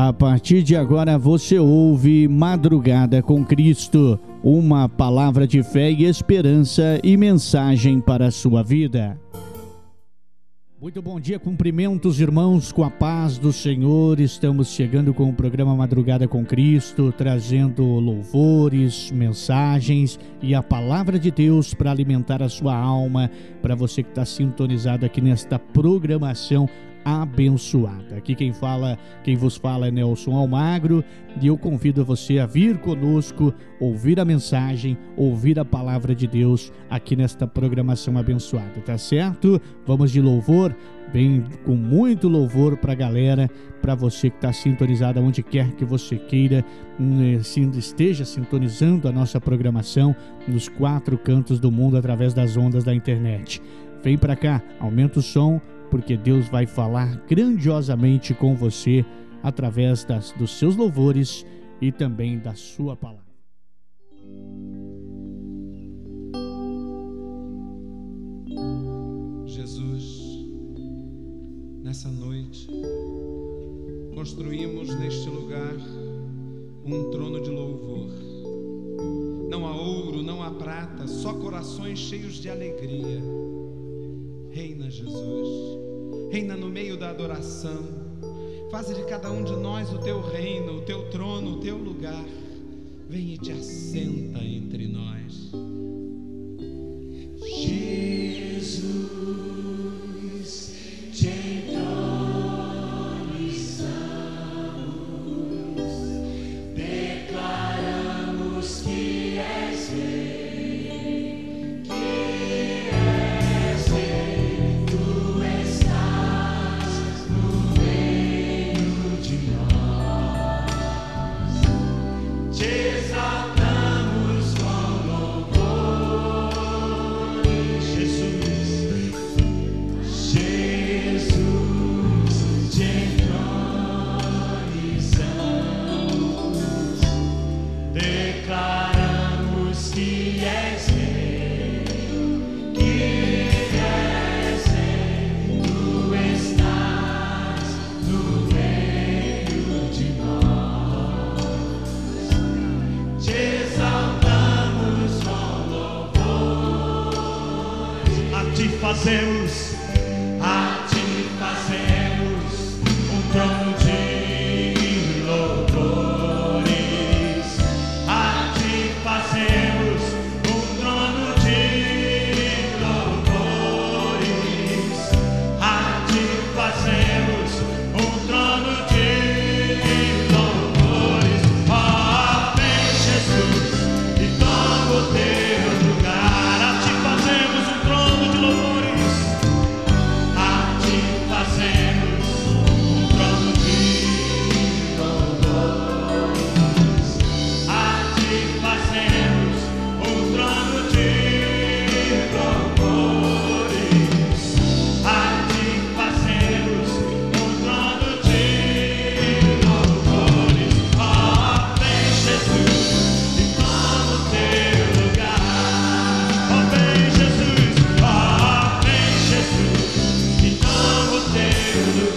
A partir de agora você ouve Madrugada com Cristo, uma palavra de fé e esperança e mensagem para a sua vida. Muito bom dia, cumprimentos irmãos com a paz do Senhor. Estamos chegando com o programa Madrugada com Cristo, trazendo louvores, mensagens e a palavra de Deus para alimentar a sua alma, para você que está sintonizado aqui nesta programação abençoada. Aqui quem fala, quem vos fala é Nelson Almagro e eu convido você a vir conosco, ouvir a mensagem, ouvir a palavra de Deus aqui nesta programação abençoada, tá certo? Vamos de louvor, vem com muito louvor para a galera, para você que está sintonizado onde quer que você queira, esteja sintonizando a nossa programação nos quatro cantos do mundo através das ondas da internet. Vem para cá, aumenta o som porque Deus vai falar grandiosamente com você através das, dos seus louvores e também da sua palavra. Jesus, nessa noite, construímos neste lugar um trono de louvor. Não há ouro, não há prata, só corações cheios de alegria Reina, Jesus. Reina no meio da adoração. Faze de cada um de nós o teu reino, o teu trono, o teu lugar. Vem e te assenta entre nós. Jesus, te declaramos que és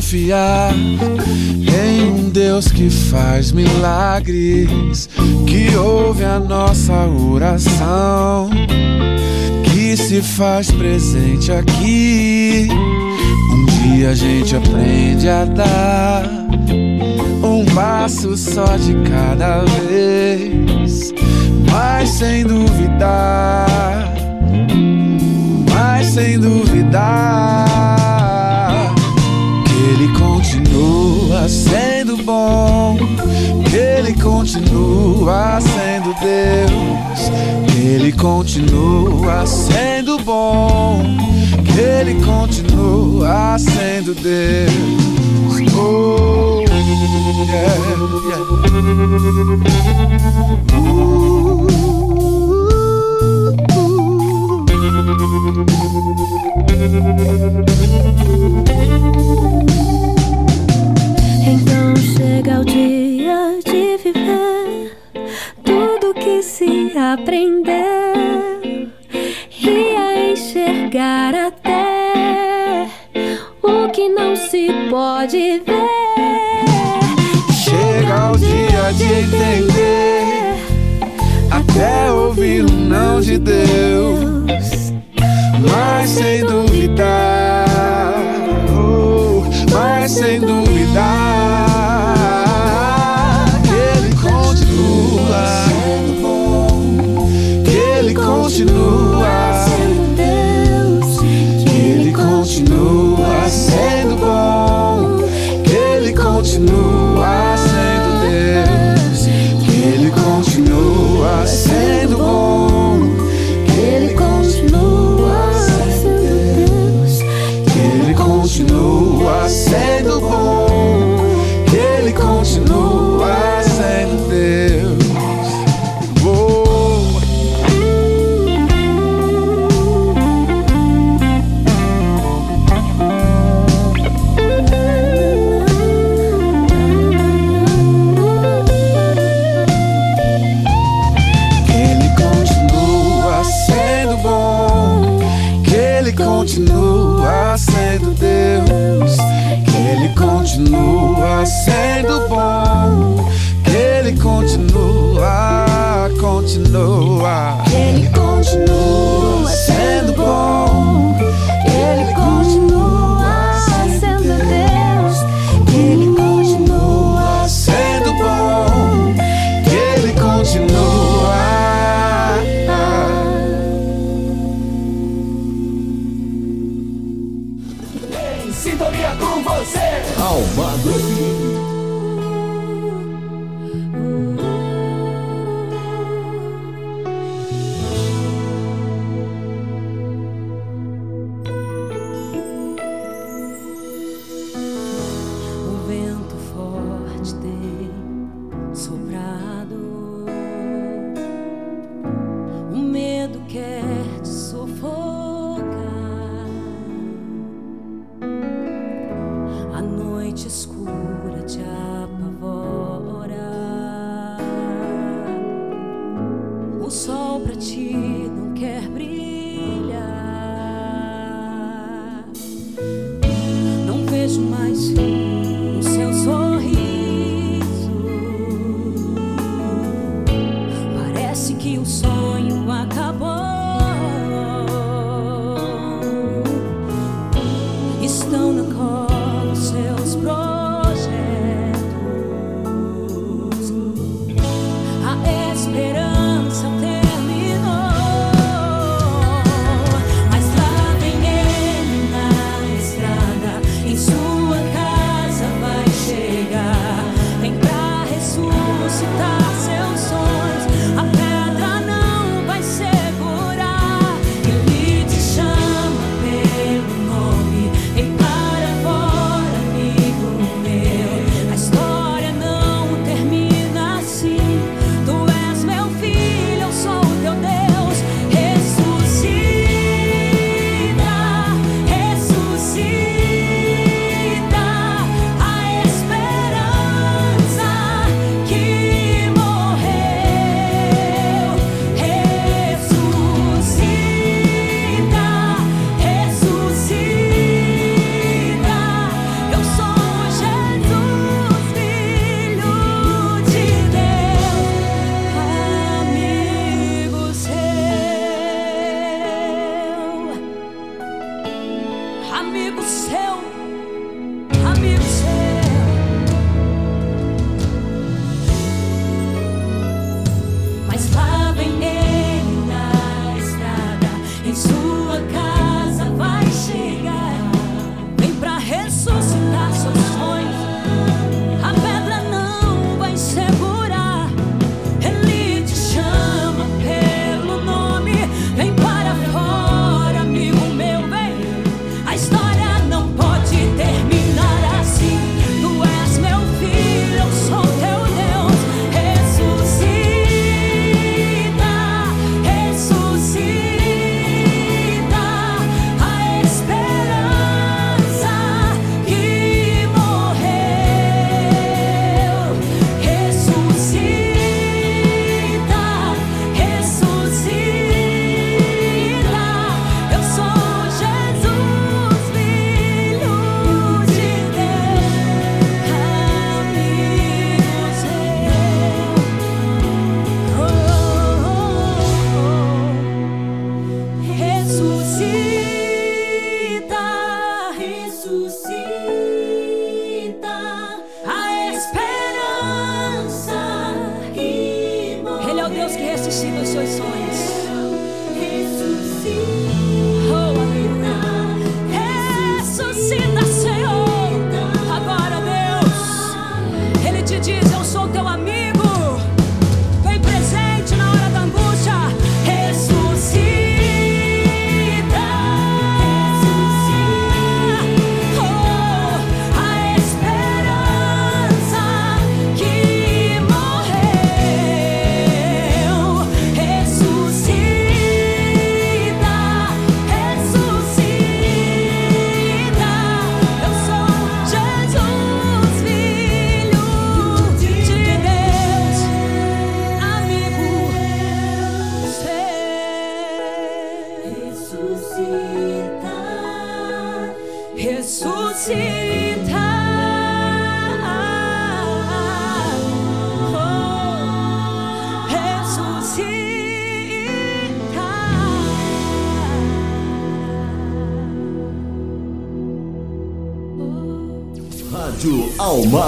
confiar em um Deus que faz milagres, que ouve a nossa oração, se faz presente aqui. Um dia a gente aprende a dar um passo só de cada vez, mas sem duvidar, mas sem duvidar que ele continua sendo bom, que ele continua sendo Deus, que ele continua sendo bom que ele continua sendo Deus. Oh, yeah, yeah. Então chega o dia de viver tudo que se aprender. mão de Deus, mas sem duvidar, oh, mas sem duvidar. continua. Ele continua sendo bom. Ele continua sendo Deus. Ele continua sendo bom. Ele continua. Em sintonia com você, Almagro.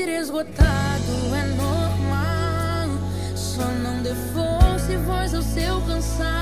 sentir esgotado é normal. Só não dê força e voz ao seu cansaço.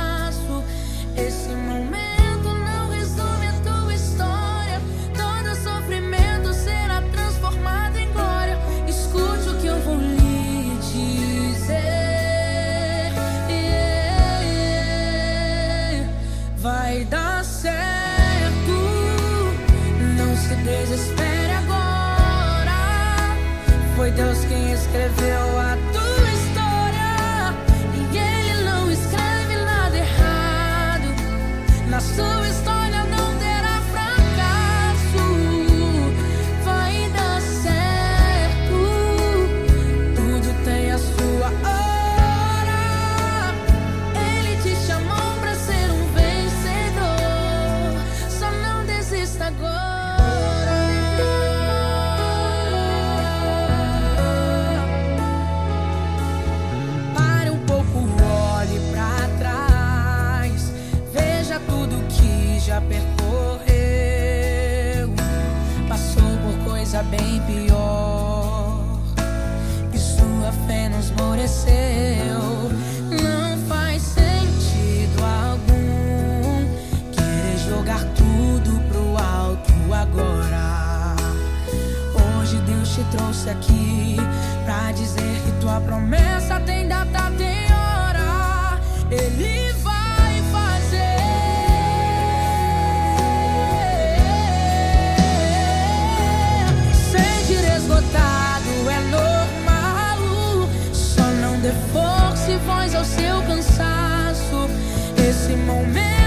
ao seu cansaço. Esse momento.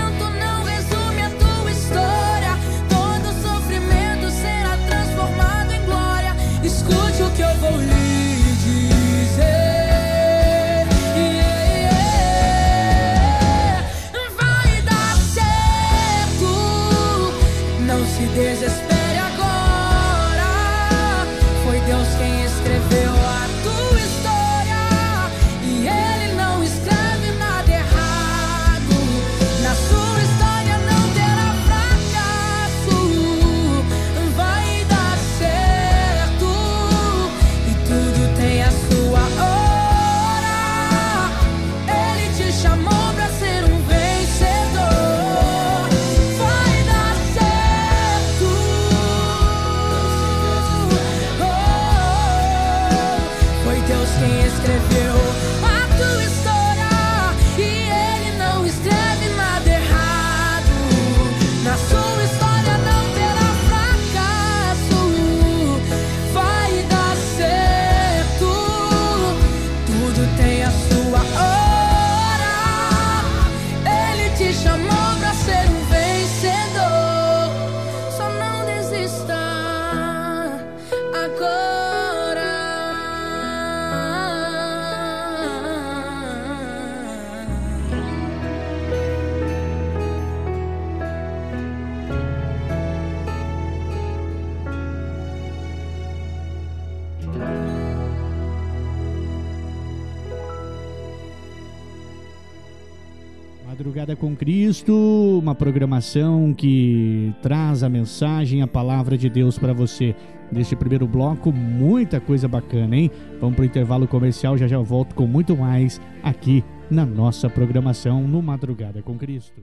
Com Cristo, uma programação que traz a mensagem, a palavra de Deus para você. Neste primeiro bloco, muita coisa bacana, hein? Vamos para o intervalo comercial, já já volto com muito mais aqui na nossa programação no Madrugada com Cristo.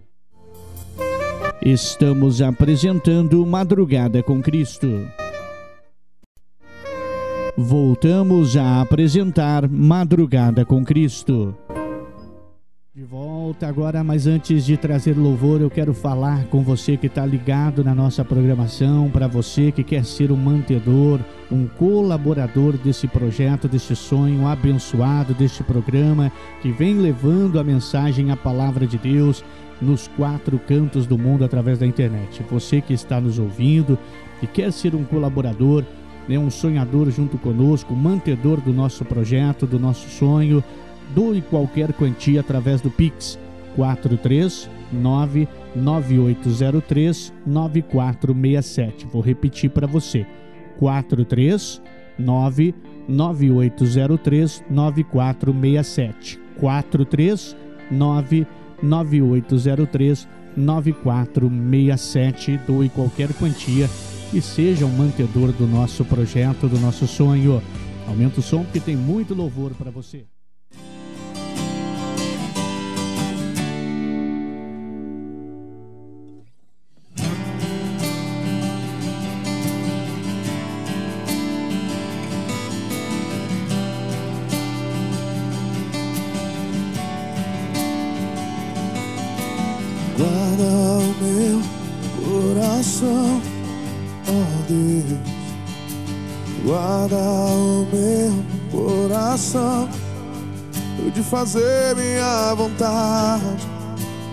Estamos apresentando Madrugada com Cristo. Voltamos a apresentar Madrugada com Cristo. De volta agora, mas antes de trazer louvor, eu quero falar com você que está ligado na nossa programação, para você que quer ser um mantedor, um colaborador desse projeto, desse sonho abençoado, deste programa que vem levando a mensagem, a palavra de Deus nos quatro cantos do mundo através da internet. Você que está nos ouvindo e quer ser um colaborador, né, um sonhador junto conosco, mantedor do nosso projeto, do nosso sonho doe qualquer quantia através do Pix 439 9803 9467. Vou repetir para você. 439 9803 9467. 439 9803 9467. Doe qualquer quantia e seja um mantedor do nosso projeto, do nosso sonho. Aumenta o som porque tem muito louvor para você. Coração, ó Deus. Guarda o meu coração de fazer minha vontade,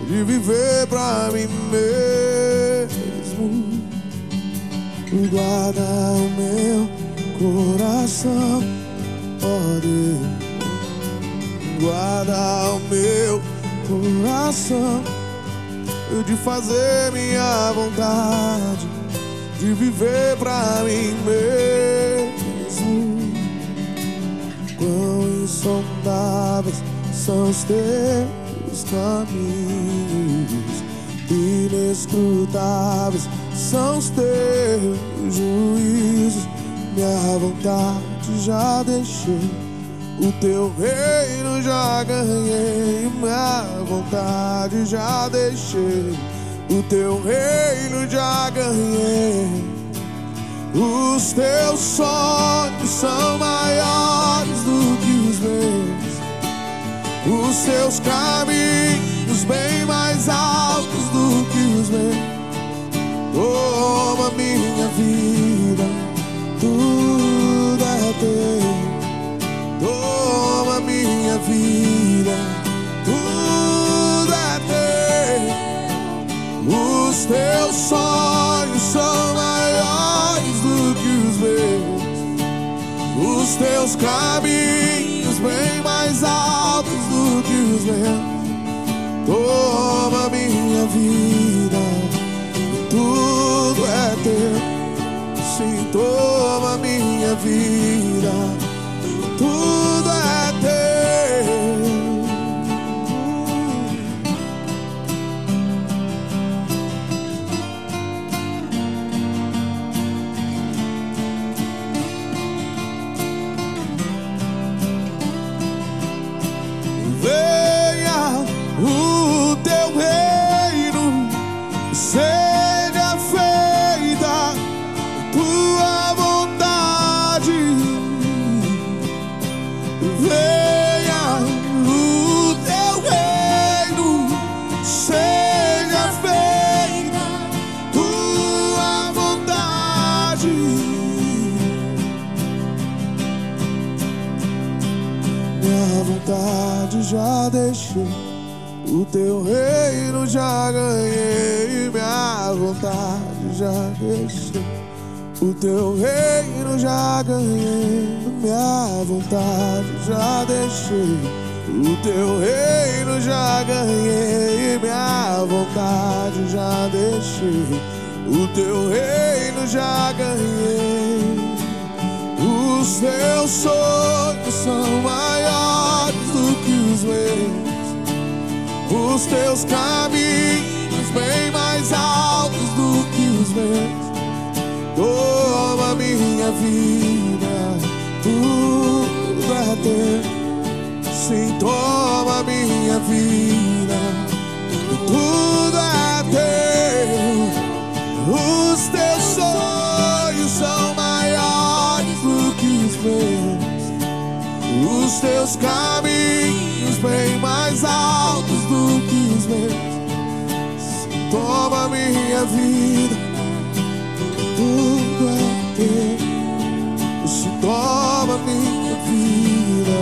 de viver pra mim mesmo. Guarda o meu coração, ó Deus. Guarda o meu coração de fazer minha vontade, de viver pra mim mesmo. Quão insondáveis são os teus caminhos, inescrutáveis são os teus juízos. Minha vontade já deixei. O teu reino já ganhei, minha vontade já deixei. O teu reino já ganhei. Os teus sonhos são maiores do que os meus. Os teus caminhos bem mais altos do que os meus. Toma vida, tudo é teu. Os teus sonhos são maiores do que os meus. Os teus caminhos bem mais altos do que os meus. Toma minha vida, tudo é teu. Sim, toma minha vida já deixei, o teu reino já ganhei. Minha vontade já deixei. O teu reino já ganhei, minha vontade já deixei. O teu reino já ganhei, minha vontade já deixei. O teu reino já ganhei. Os teus sonhos são os teus caminhos bem mais altos do que os meus. Toma minha vida, tudo é teu. Sim, toma minha vida, tudo é teu. Os teus sonhos são maiores do que os meus. Os teus caminhos mais altos do que os meus. Toma minha vida, tudo é teu. Se toma minha vida.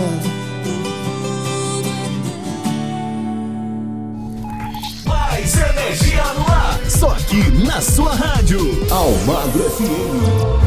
Mais energia no ar. Só aqui na sua rádio. Almagro FM.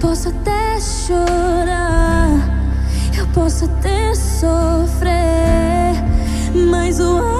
Posso até chorar, eu posso até sofrer, mas o amanhã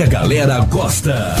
que a galera gosta.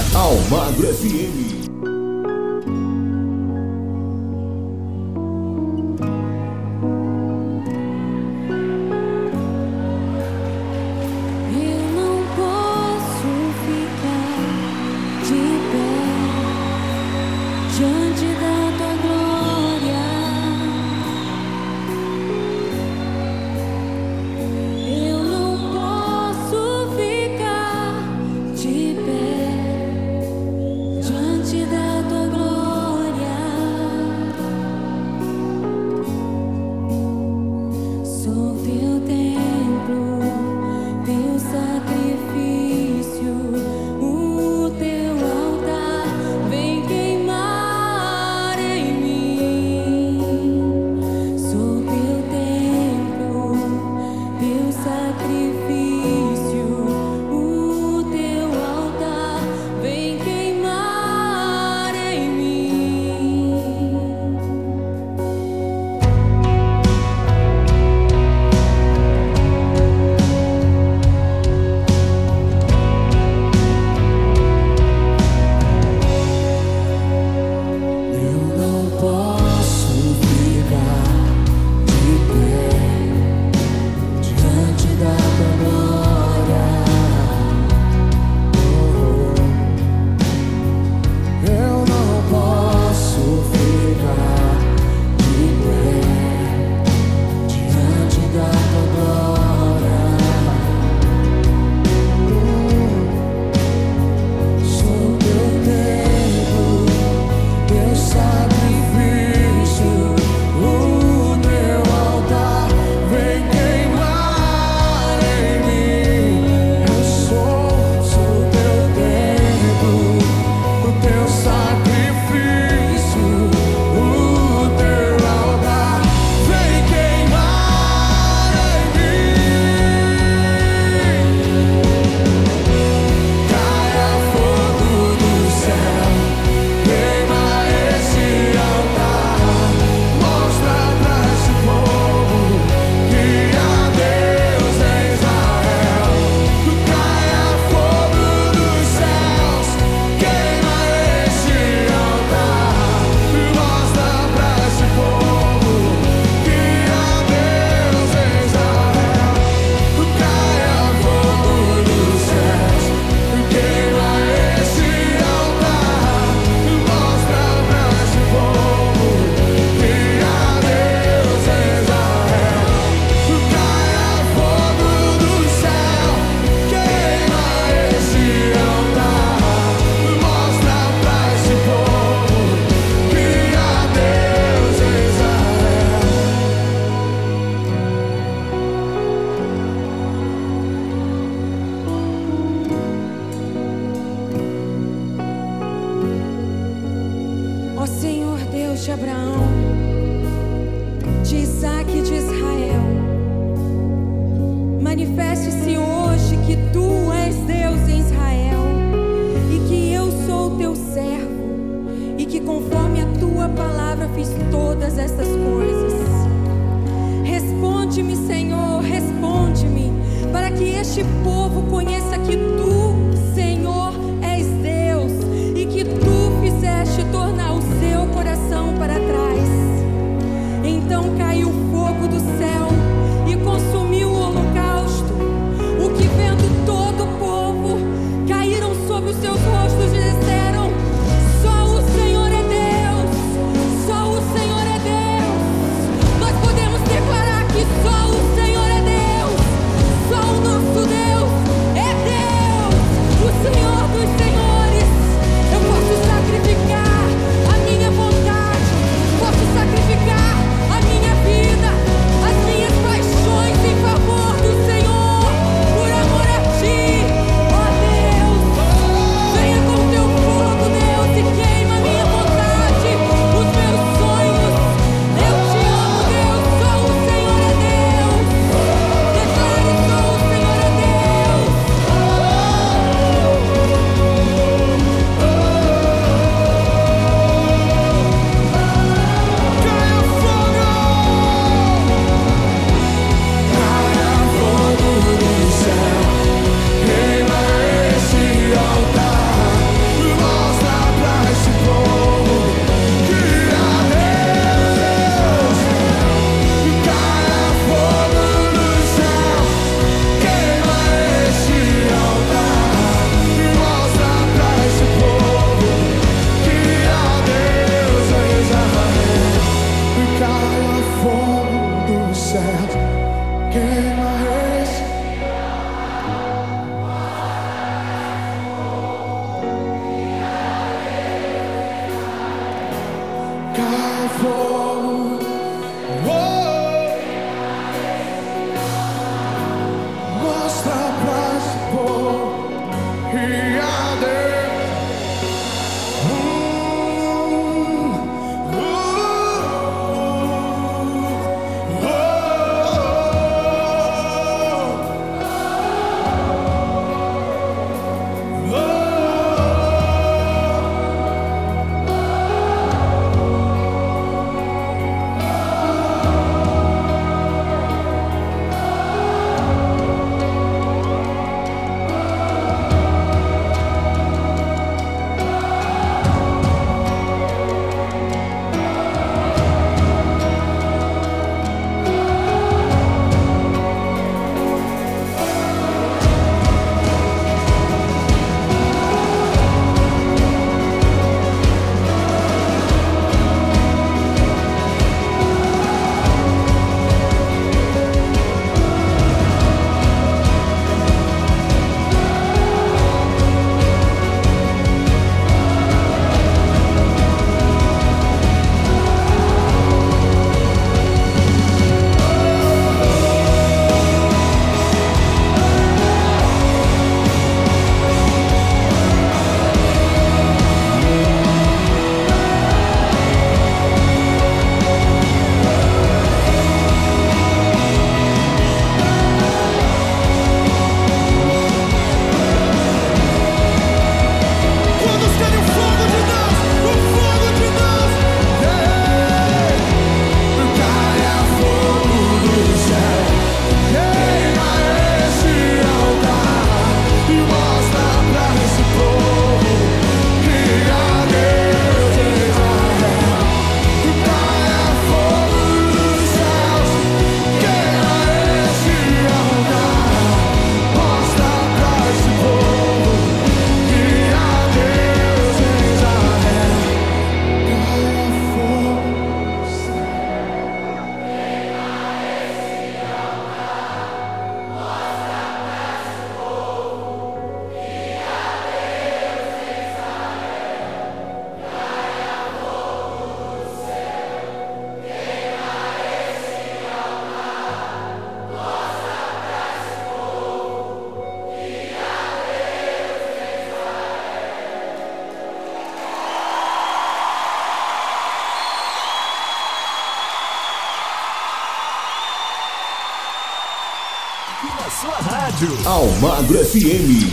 Almagro FM.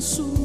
Figueira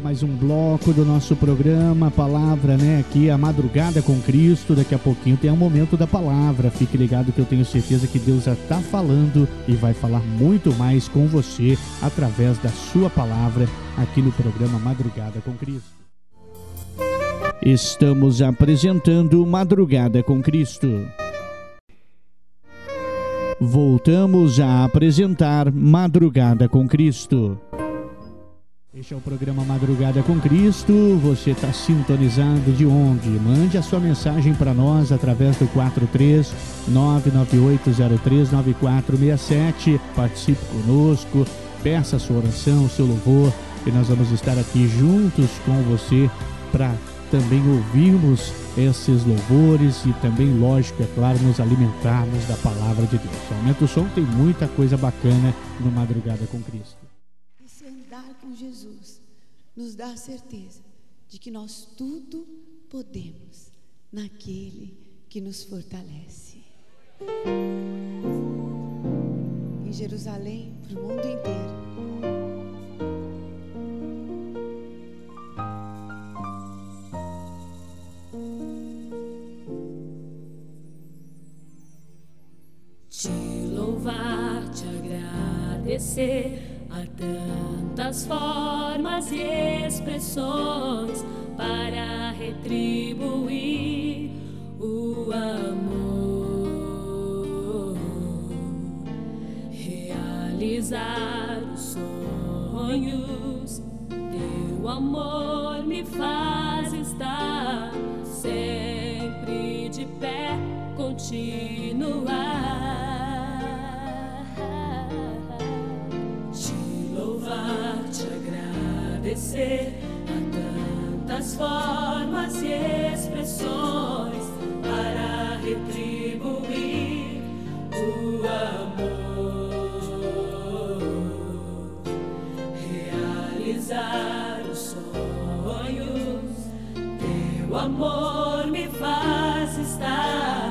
Mais um bloco do nosso programa, palavra, né? Aqui, a madrugada com Cristo. Daqui a pouquinho tem um momento da palavra. Fique ligado que eu tenho certeza que Deus já está falando e vai falar muito mais com você através da sua palavra aqui no programa Madrugada com Cristo. Estamos apresentando Madrugada com Cristo. Voltamos a apresentar Madrugada com Cristo. Este é o programa Madrugada com Cristo. Você está sintonizado de onde? Mande a sua mensagem para nós através do 43 998039467. Participe conosco, peça a sua oração, o seu louvor, e nós vamos estar aqui juntos com você para também ouvirmos esses louvores e também, lógico, é claro, nos alimentarmos da palavra de Deus. Aumenta o som, tem muita coisa bacana no Madrugada com Cristo. Jesus nos dá a certeza de que nós tudo podemos naquele que nos fortalece. Em Jerusalém, para o mundo inteiro. Te louvar, te agradecer, há tantas formas e expressões para retribuir o amor, realizar os sonhos. Teu amor me faz estar sempre de pé, continuar. Louvar, te agradecer, há tantas formas e expressões para retribuir o amor, realizar os sonhos. Teu amor me faz estar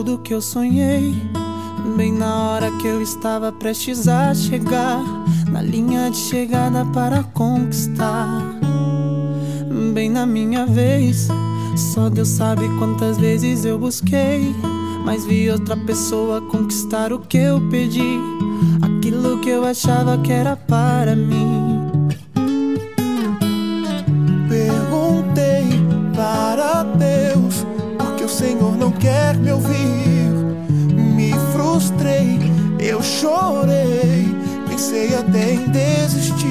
tudo que eu sonhei. Bem na hora que eu estava prestes a chegar, na linha de chegada para conquistar. Bem na minha vez, só Deus sabe quantas vezes eu busquei. Mas vi outra pessoa conquistar o que eu pedi, aquilo que eu achava que era para mim. Perguntei para Deus Senhor não quer me ouvir. Me frustrei, eu chorei, pensei até em desistir.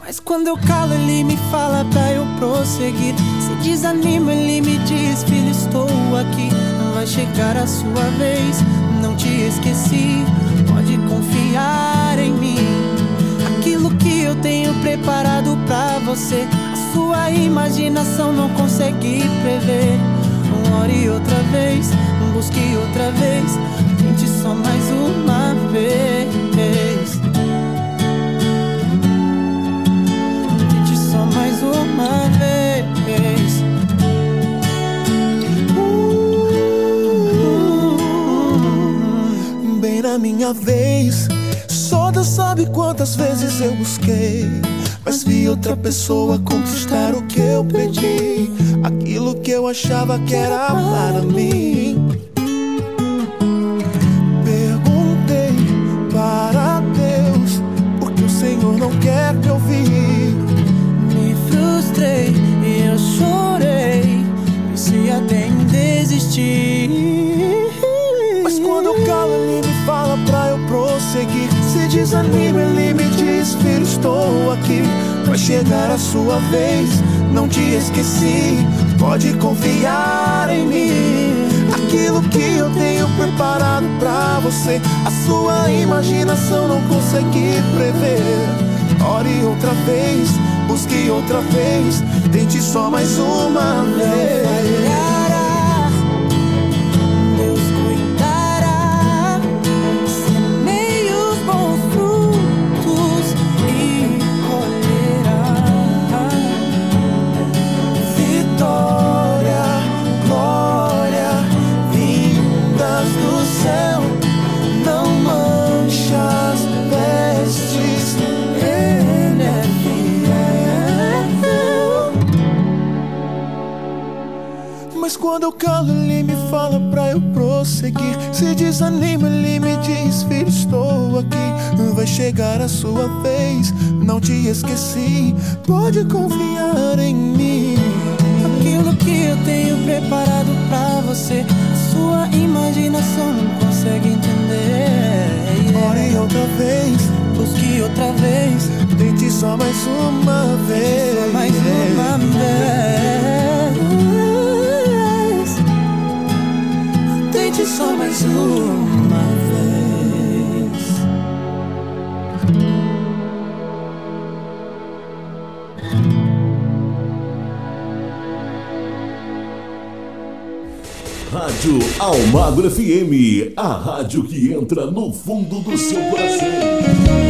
Mas quando eu calo, ele me fala pra eu prosseguir. Se desanima, ele me diz: Filho, estou aqui. Vai chegar a sua vez, não te esqueci. Pode confiar em mim. Aquilo que eu tenho preparado pra você sua imaginação não consegue prever. Ore outra vez, busque outra vez. Tente só mais uma vez. Tente só mais uma vez. Bem na minha vez. Só Deus sabe quantas vezes eu busquei. Mas vi outra pessoa conquistar o que eu pedi. Aquilo que eu achava que era para mim. Perguntei para Deus por que o Senhor não quer me ouvir. Me frustrei e eu chorei. Pensei até em desistir. Mas quando eu calo, ele me fala pra eu prosseguir. Se desanima, ele me diz: Filho, estou aqui. Vai chegar a sua vez, não te esqueci. Pode confiar em mim. Aquilo que eu tenho preparado pra você, a sua imaginação não consegue prever. Ore outra vez, busque outra vez, tente só mais uma vez. Quando eu calo, ele me fala pra eu prosseguir. Se desanima, ele me diz: Filho, estou aqui. Vai chegar a sua vez, não te esqueci. Pode confiar em mim. Aquilo que eu tenho preparado pra você, sua imaginação não consegue entender. Ore outra vez, busque outra vez, tente só mais uma vez. Só mais uma vez. Só mais uma vez. Rádio Almagro FM, a rádio que entra no fundo do seu coração.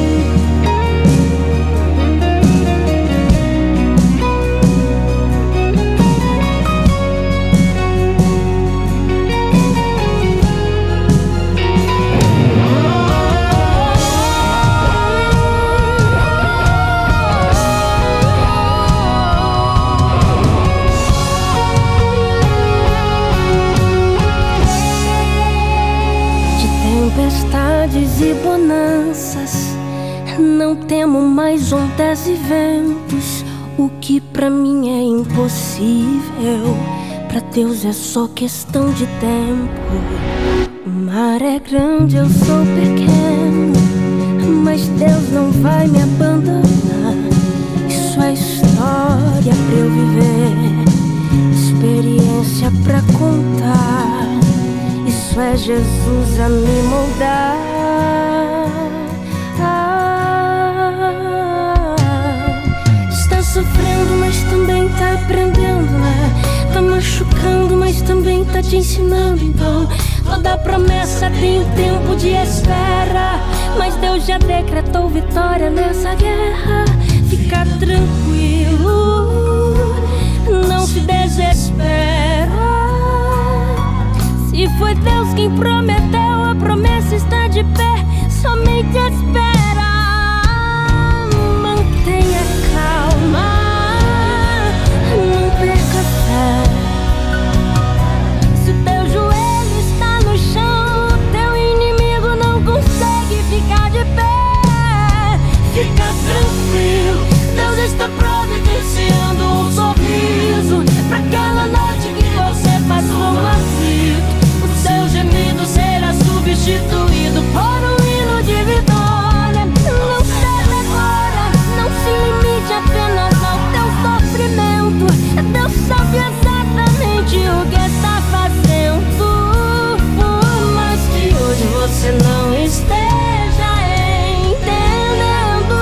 Tempestades e bonanças, não temo mais ondas e ventos. O que pra mim é impossível, pra Deus é só questão de tempo. O mar é grande, eu sou pequeno, mas Deus não vai me abandonar. Isso é história pra eu viver, experiência pra contar. Isso é Jesus a me moldar. Sofrendo, mas também tá aprendendo, né? Tá machucando, mas também tá te ensinando. Então, toda promessa tem tempo de espera. Mas Deus já decretou vitória nessa guerra. Fica tranquilo, não se desespera. Se foi Deus quem prometeu, a promessa está de pé. Somente espera. você não esteja entendendo.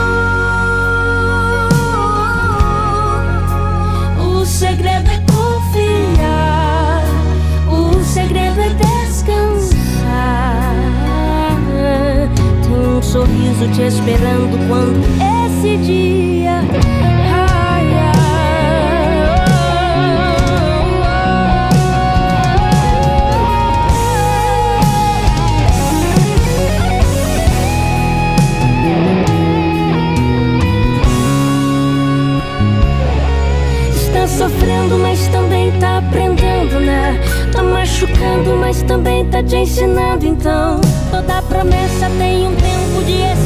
O segredo é confiar, o segredo é descansar. Tem um sorriso te esperando quando esse dia. sofrendo, mas também tá aprendendo, né? Tá machucando, mas também tá te ensinando. Então, toda promessa tem um tempo de excesso.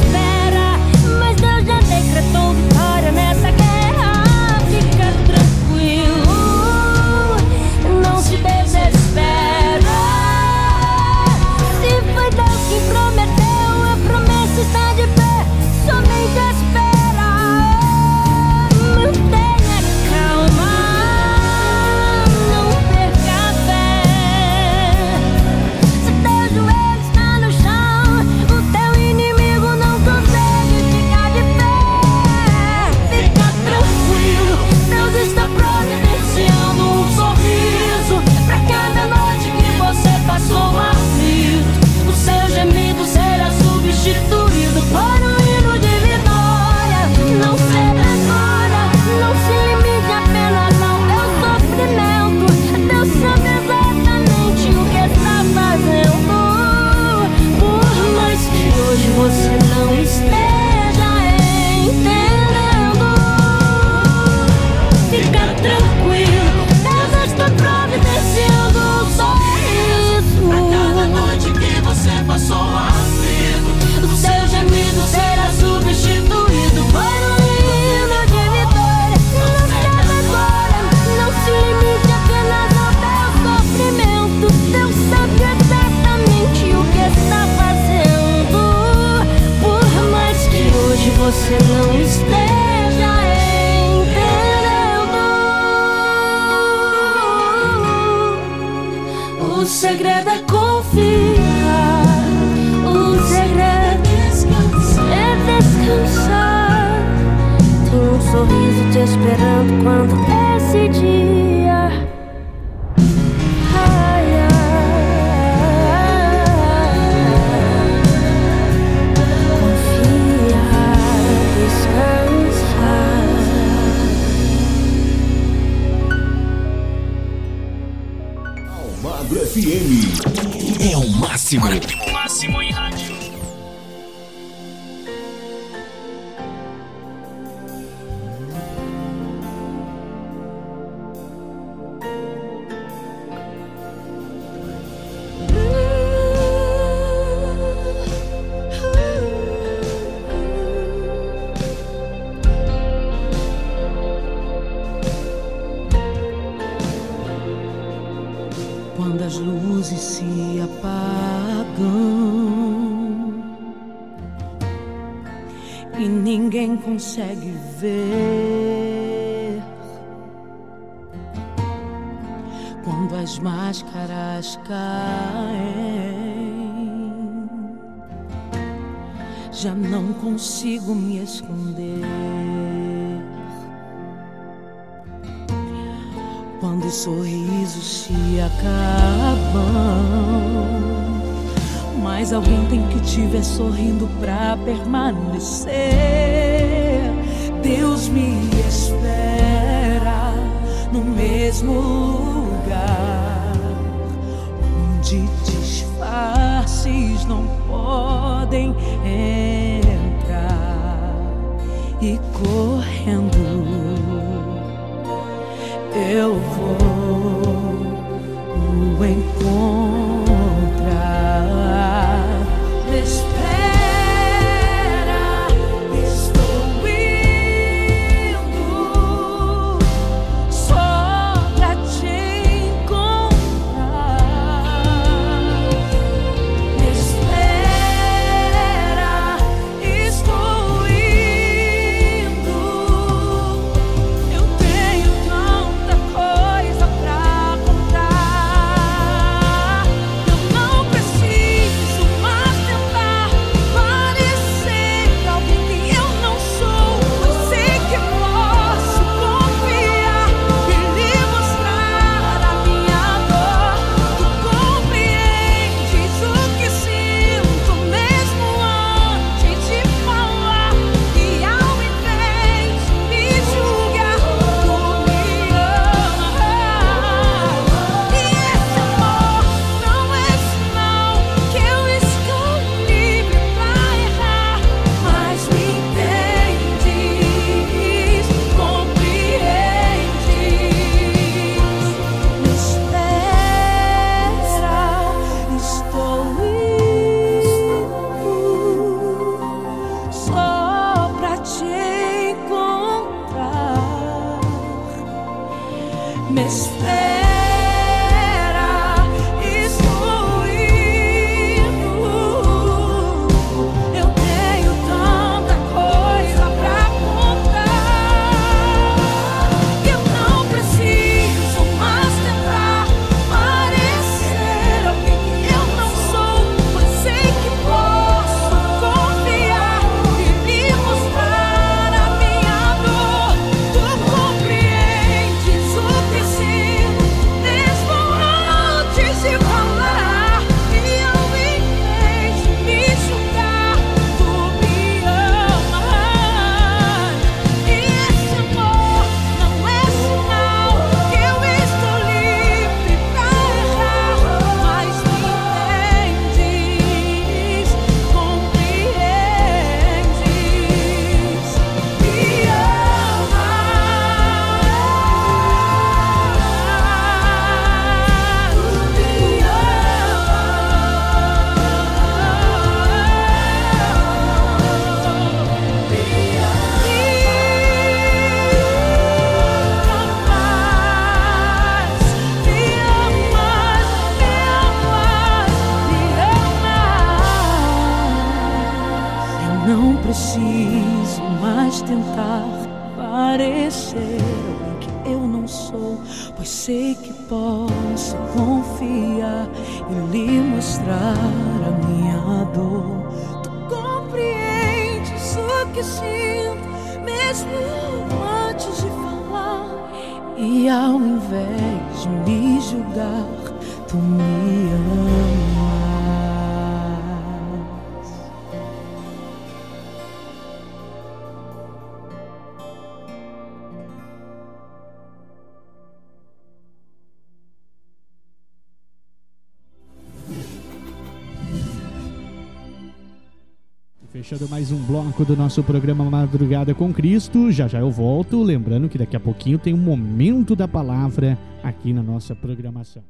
Bloco do nosso programa Madrugada com Cristo. Já já eu volto. Lembrando que daqui a pouquinho tem um momento da palavra aqui na nossa programação.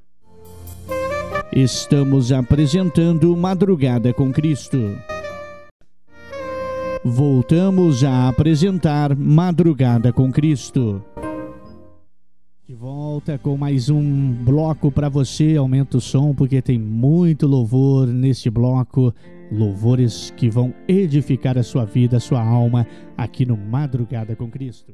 Estamos apresentando Madrugada com Cristo. Voltamos a apresentar Madrugada com Cristo. De volta com mais um bloco para você. Aumenta o som porque tem muito louvor nesse bloco. Louvores que vão edificar a sua vida, a sua alma, aqui no Madrugada com Cristo.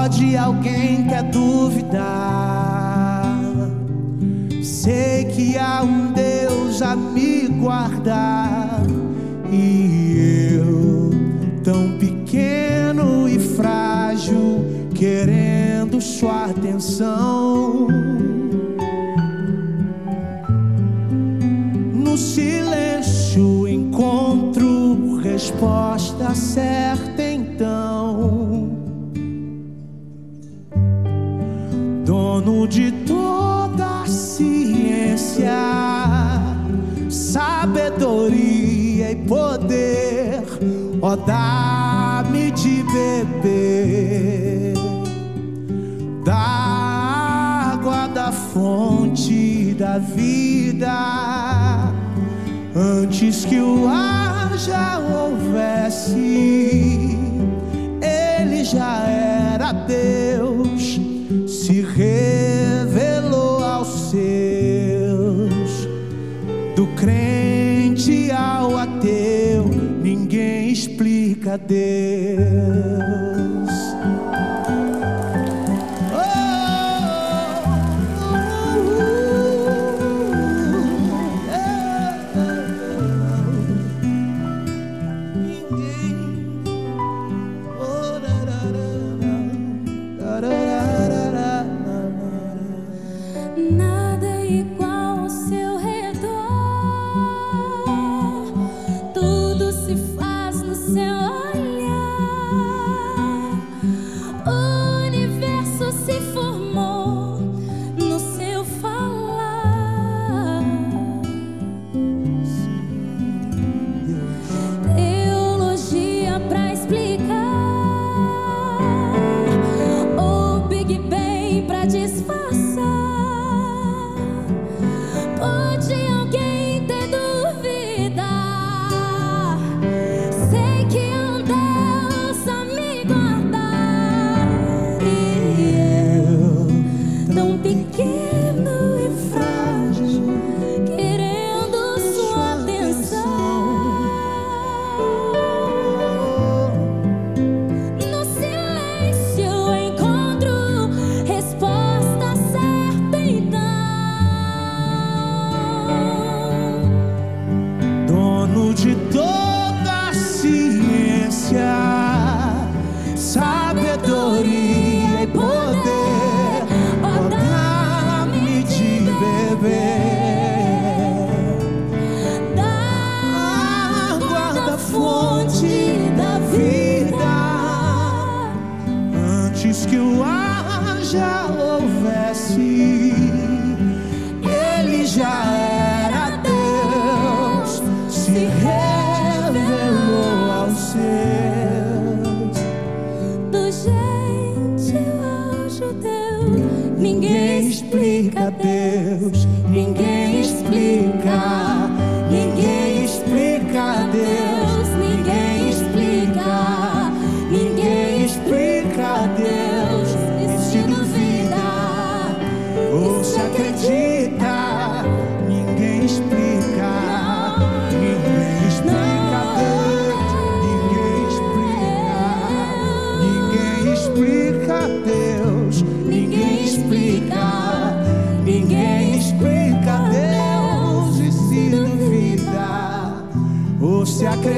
Pode alguém quer duvidar? Sei que há um Deus a me guardar e eu tão pequeno e frágil querendo sua atenção. No silêncio encontro resposta certa dá-me de beber da água da fonte da vida. Antes que o ar já houvesse ele já era Deus se revelou explica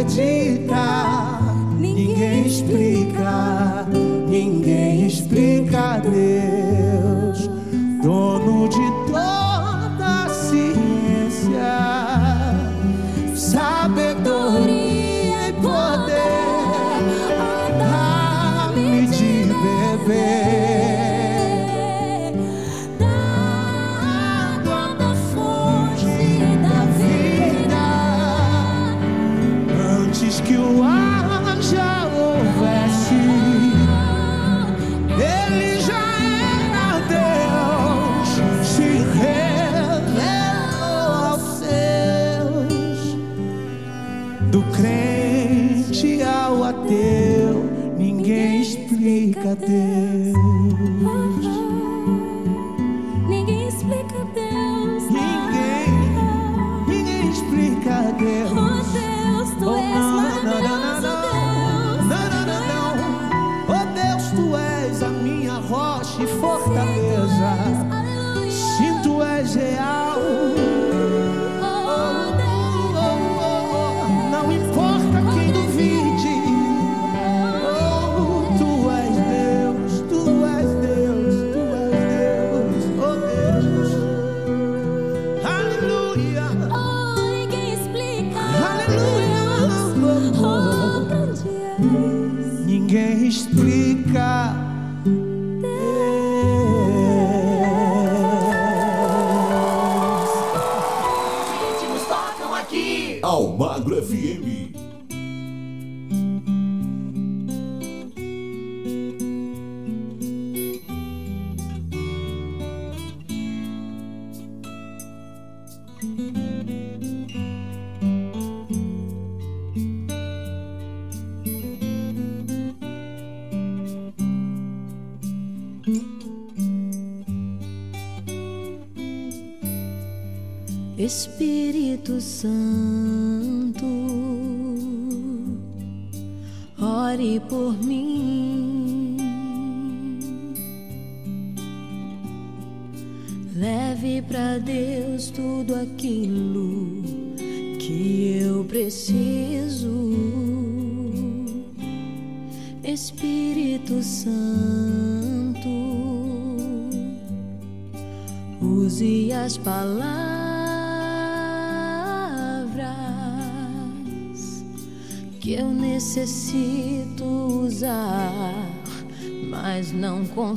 acredita, ninguém explica, ninguém explica Deus, não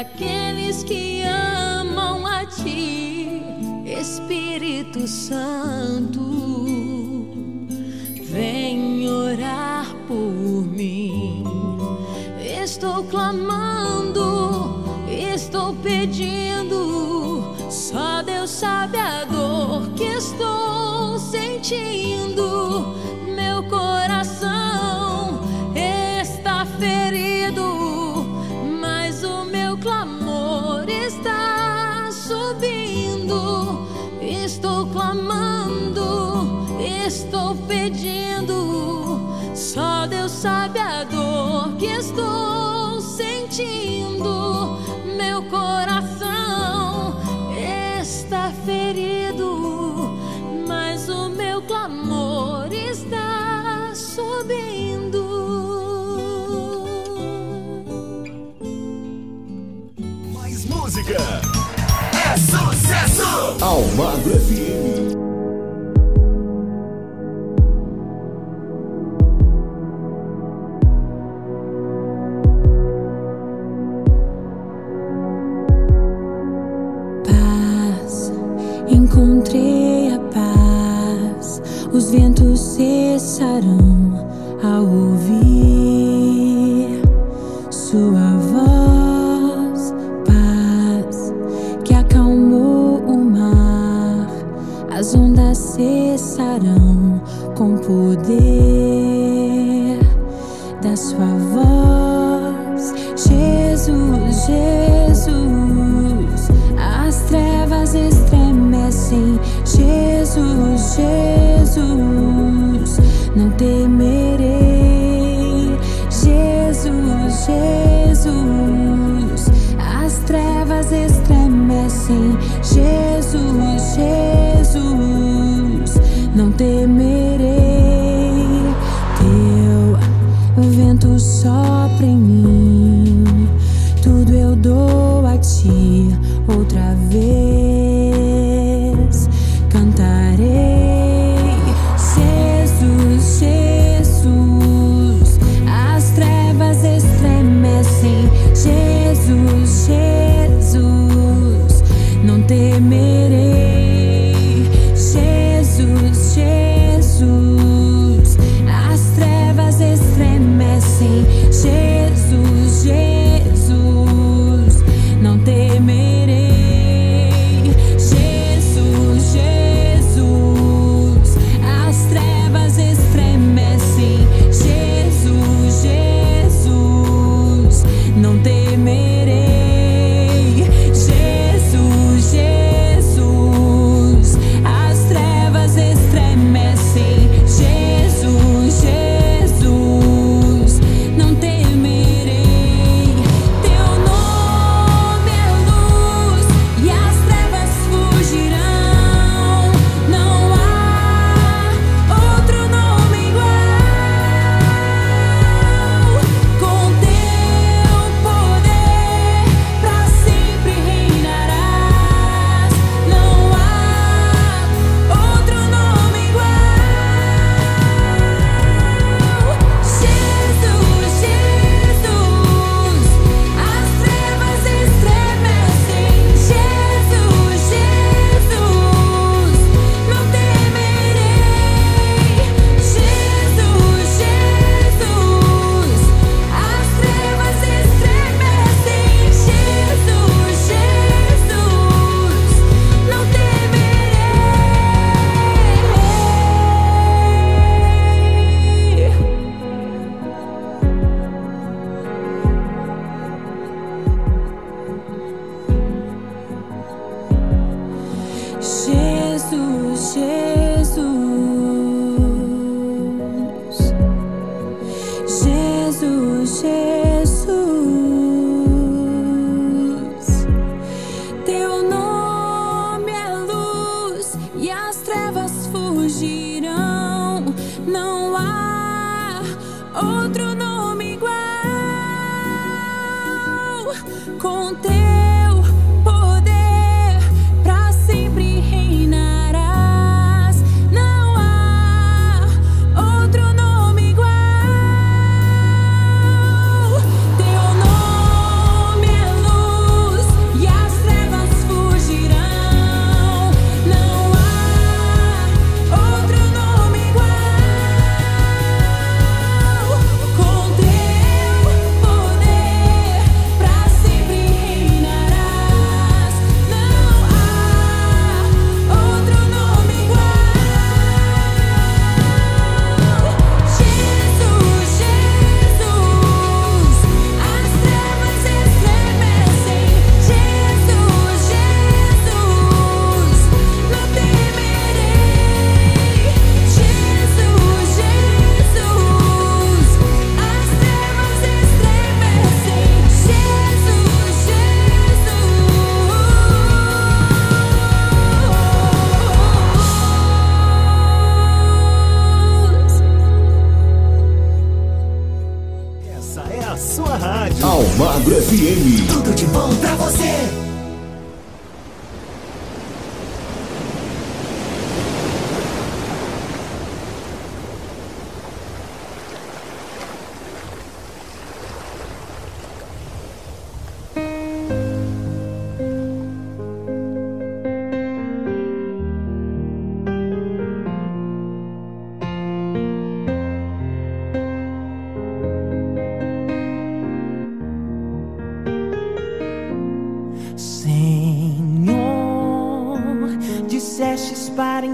Daqueles que amam a Ti, Espírito Santo. Vem orar por mim. Estou clamando, estou pedindo. Só Deus sabe a dor que estou sentindo. Almagro FM. Outra vez.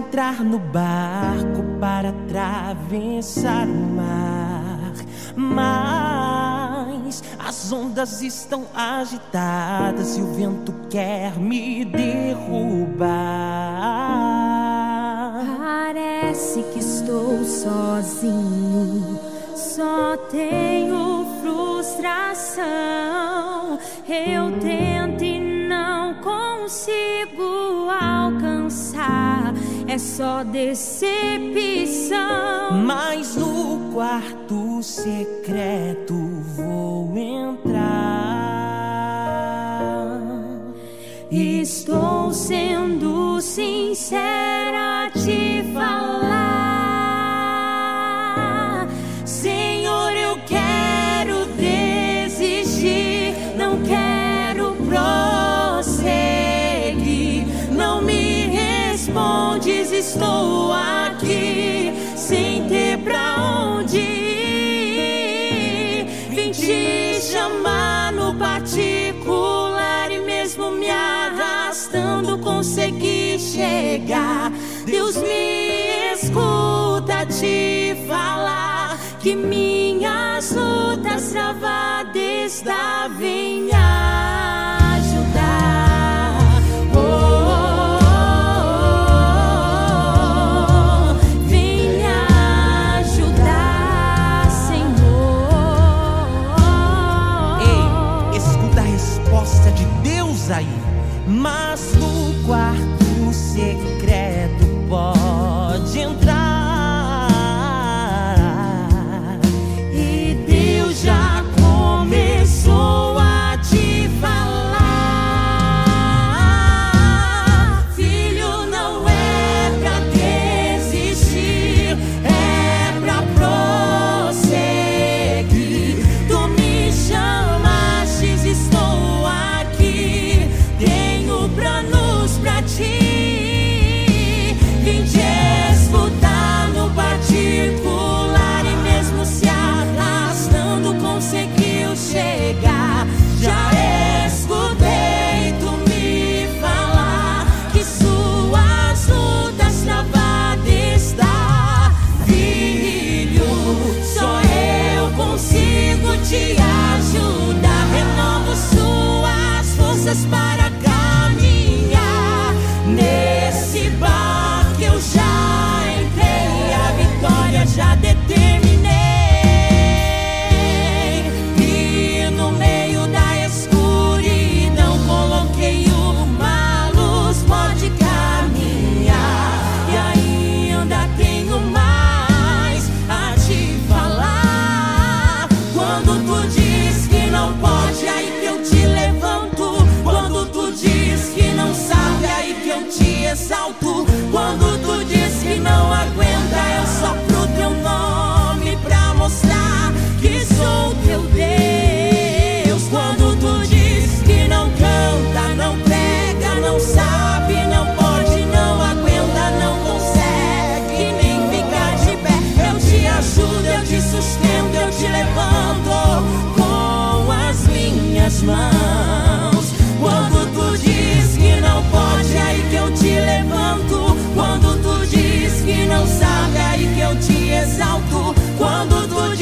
Entrar no barco, para atravessar o mar. Mas as ondas estão agitadas e o vento quer me derrubar. Parece que estou sozinho, só tenho frustração. Eu tento é só decepção. Mas no quarto secreto vou entrar. Estou sendo sincera estou aqui sem ter pra onde ir. Vim te chamar no particular e mesmo me arrastando consegui chegar. Deus me escuta te falar que minhas lutas travadas devem ajudar.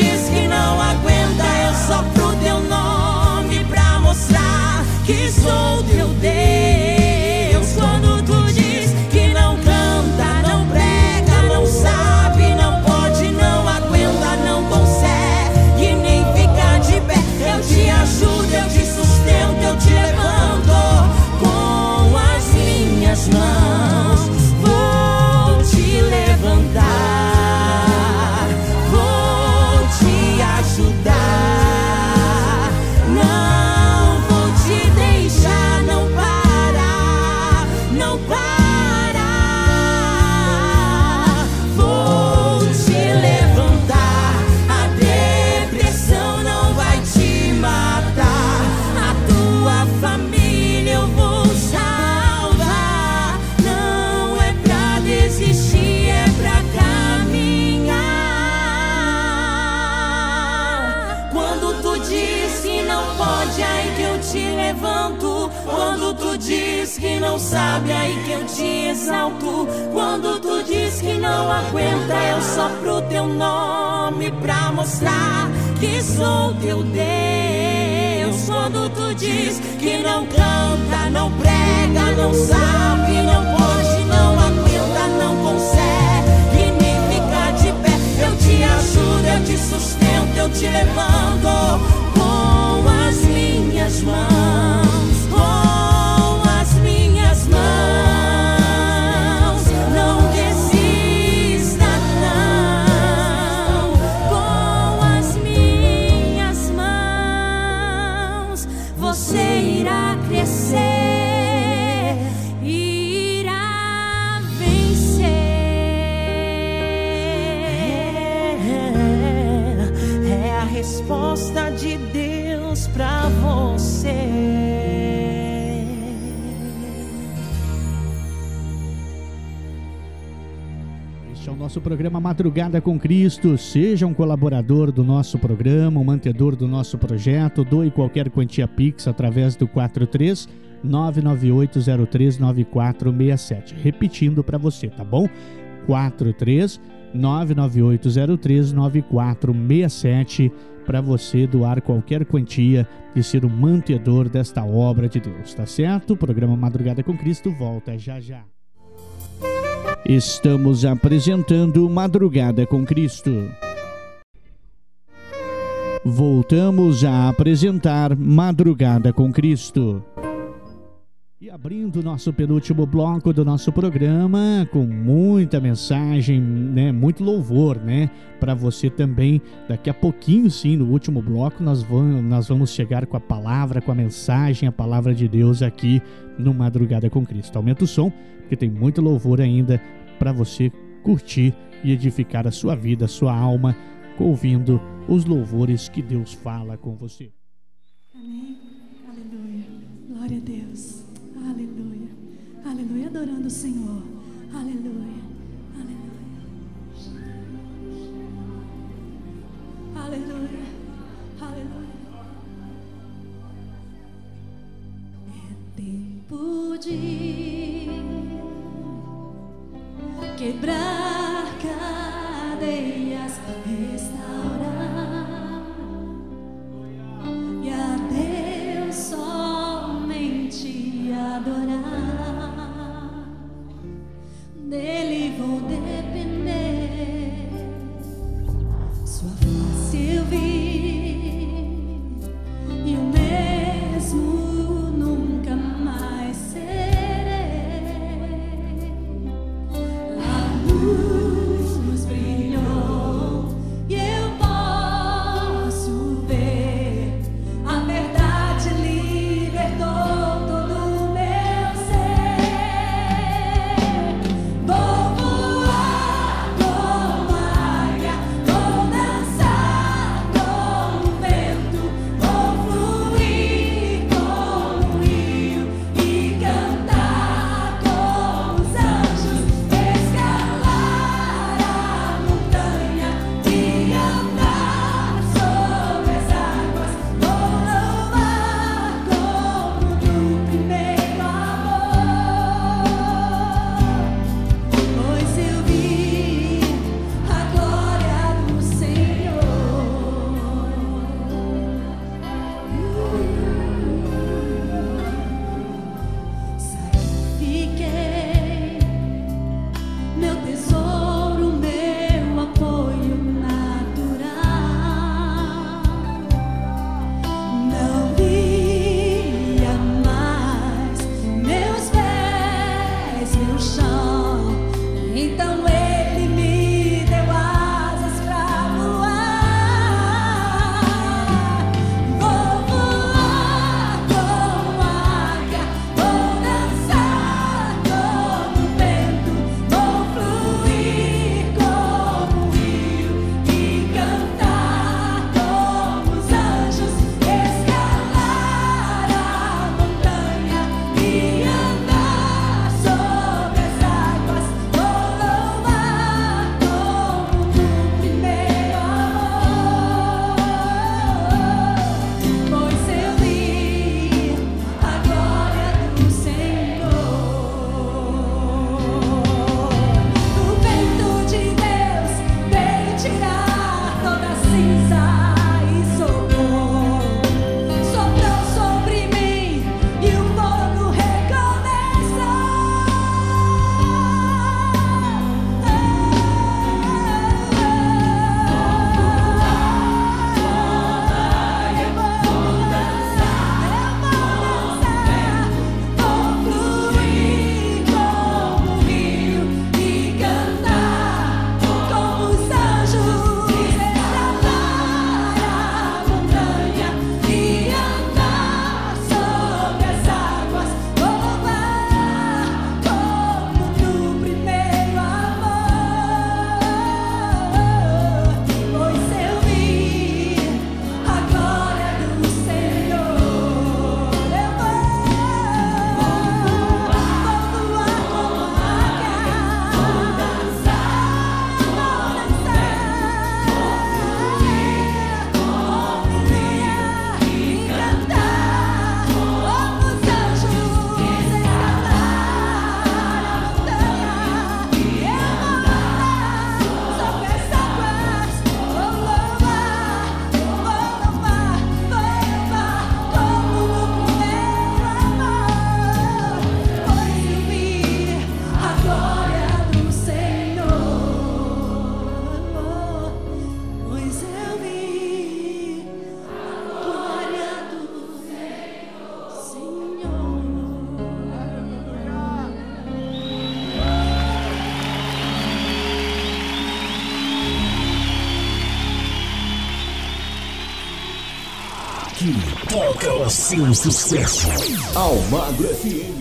Diz que não aguenta, eu sopro teu nome pra mostrar que sou teu sabe, aí que eu te exalto. Quando tu diz que não aguenta, eu sopro teu nome pra mostrar que sou teu Deus. Quando tu diz que não canta, não prega, não sabe, não pode, não aguenta, não consegue nem ficar de pé. Eu te ajudo, eu te sustento, eu te levanto nosso programa Madrugada com Cristo. Seja um colaborador do nosso programa, um mantedor do nosso projeto. Doe qualquer quantia Pix através do 43 998039467. Repetindo para você, tá bom? 43 998039467 para você doar qualquer quantia e ser um mantedor desta obra de Deus, tá certo? O programa Madrugada com Cristo volta já já. Estamos apresentando Madrugada com Cristo. Voltamos a apresentar Madrugada com Cristo. E abrindo nosso penúltimo bloco do nosso programa, com muita mensagem, né, muito louvor, né, para você também. Daqui a pouquinho, sim, no último bloco, nós vamos, nós vamos chegar com a palavra, com a mensagem, a palavra de Deus aqui no Madrugada com Cristo. Aumenta o som, porque tem muito louvor ainda para você curtir e edificar a sua vida, a sua alma, ouvindo os louvores que Deus fala com você. Amém. Aleluia. Glória a Deus. Aleluia. Aleluia. Adorando o Senhor. Aleluia. Seu sucesso. Almagro FM.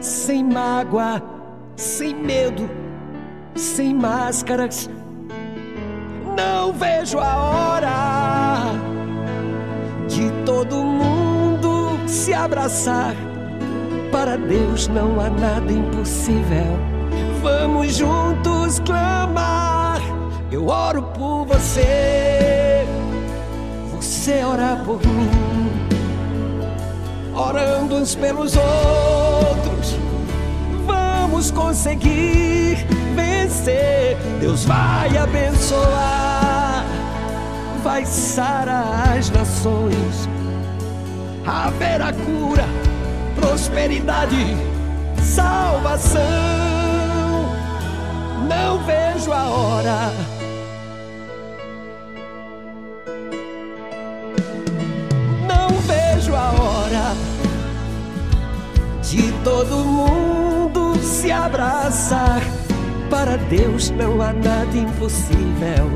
Sem mágoa, sem medo, sem máscaras. Não vejo a hora de todo mundo se abraçar. Para Deus não há nada impossível. Vamos juntos clamar. Eu oro por você, você ora por mim, orando uns pelos outros. Vamos conseguir vencer. Deus vai abençoar, vai sarar as nações. Haverá cura, prosperidade, salvação. Não vejo a hora. Todo mundo se abraçar. Para Deus não há nada impossível.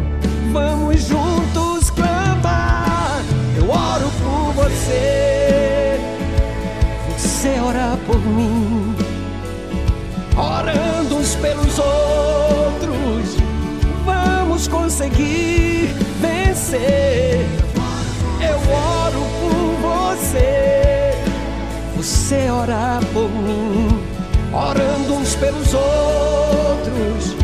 Vamos juntos clamar. Eu oro por você, você ora por mim, orando uns pelos outros. Vamos conseguir vencer. Você ora por mim, orando uns pelos outros.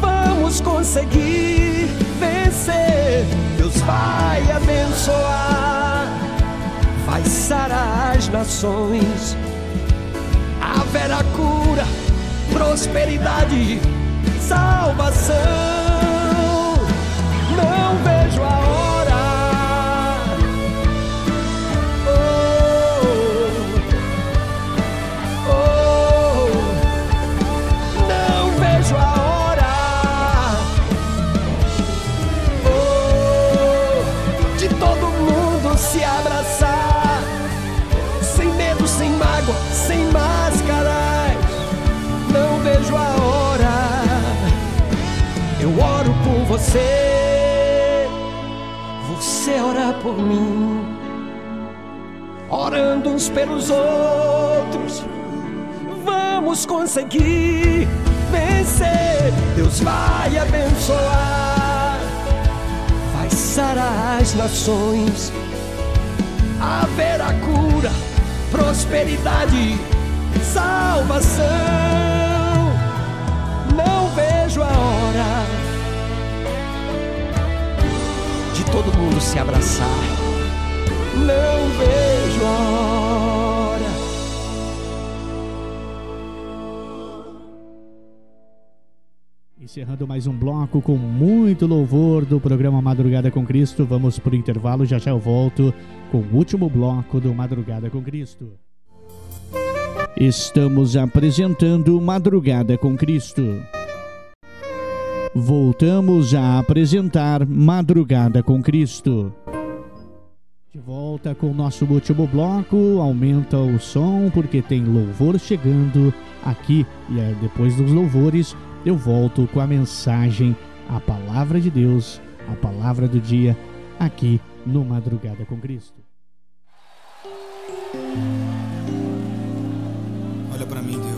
Vamos conseguir vencer. Deus vai abençoar, vai sarar as nações. Haverá cura, prosperidade, salvação. Não vejo a hora. Você, você ora por mim, orando uns pelos outros. Vamos conseguir vencer. Deus vai abençoar, vai sarar as nações. Haverá cura, prosperidade, salvação. Todo mundo se abraçar. Não vejo a hora. Encerrando mais um bloco com muito louvor do programa Madrugada com Cristo. Vamos pro intervalo, já já eu volto com o último bloco do Madrugada com Cristo. Estamos apresentando Madrugada com Cristo. Voltamos a apresentar Madrugada com Cristo. De volta com nosso último bloco, aumenta o som porque tem louvor chegando aqui e depois dos louvores eu volto com a mensagem, a palavra de Deus, a palavra do dia aqui no Madrugada com Cristo. Olha para mim, Deus.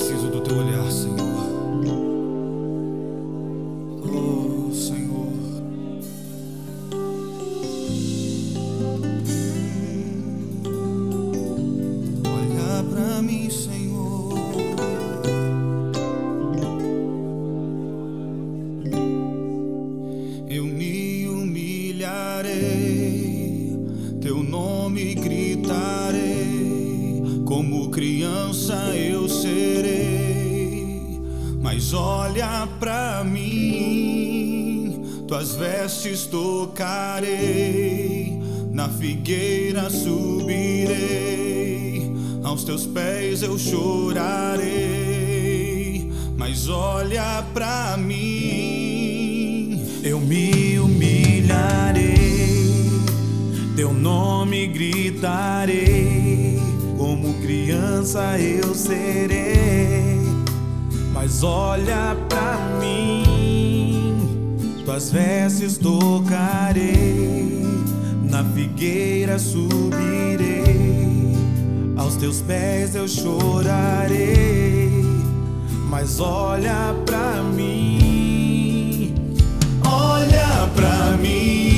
Preciso do teu olhar, Senhor. Oh, Senhor. Olha para mim, Senhor. Eu me humilharei, teu nome gritarei, como criança eu serei. Mas olha pra mim, tuas vestes tocarei, na figueira subirei, aos teus pés eu chorarei. Mas olha pra mim, eu me humilharei, teu nome gritarei, como criança eu serei. Mas olha pra mim, tuas vestes tocarei, na figueira subirei, aos teus pés eu chorarei. Mas olha pra mim, olha pra mim,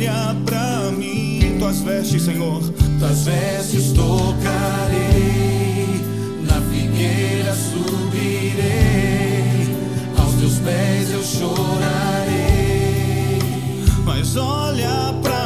olha pra mim, tuas vestes, Senhor, tuas vestes tocarei, na figueira subirei, aos teus pés eu chorarei. Mas olha pra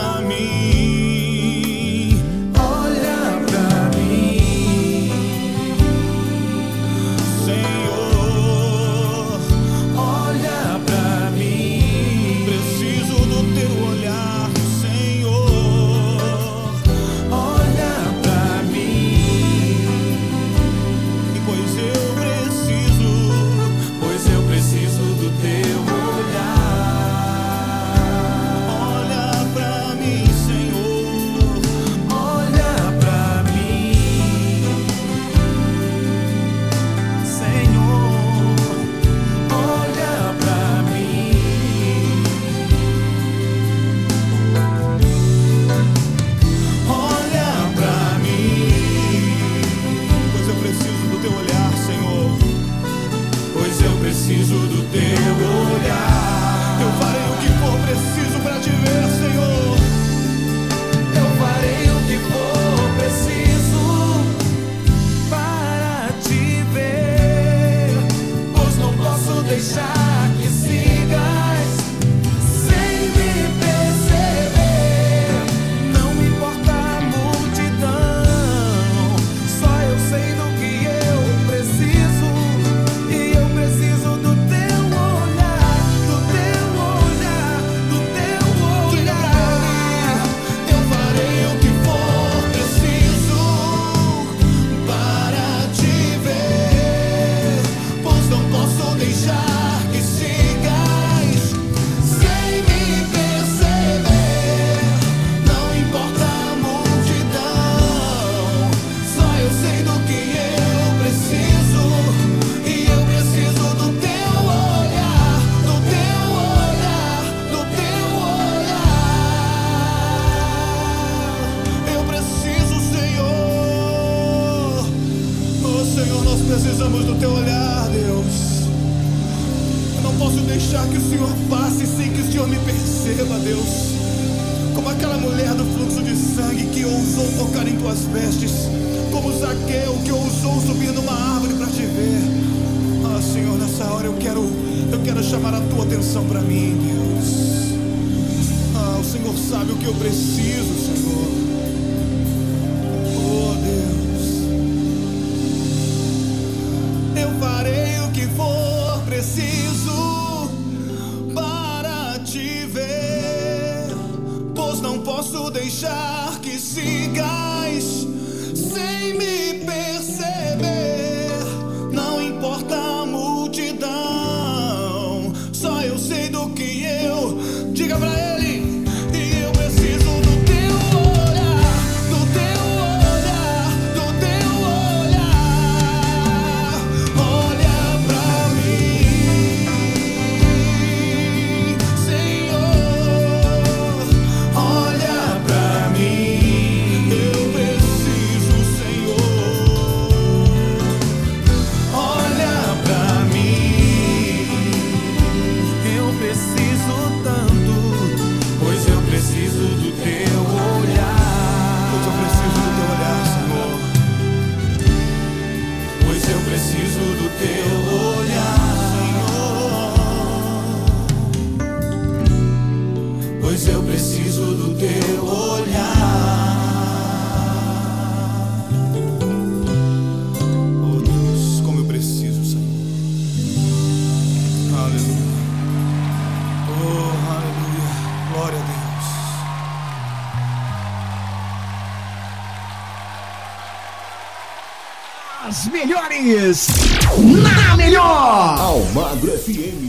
precisamos do teu olhar, Deus. Eu não posso deixar que o Senhor passe sem que o Senhor me perceba, Deus. Como aquela mulher do fluxo de sangue que ousou tocar em tuas vestes. Como Zaqueu que ousou subir numa árvore para te ver. Ah, Senhor, nessa hora eu quero, eu quero chamar a tua atenção para mim, Deus. Ah, o Senhor sabe o que eu preciso, Senhor. Melhores na melhor. Almagro FM.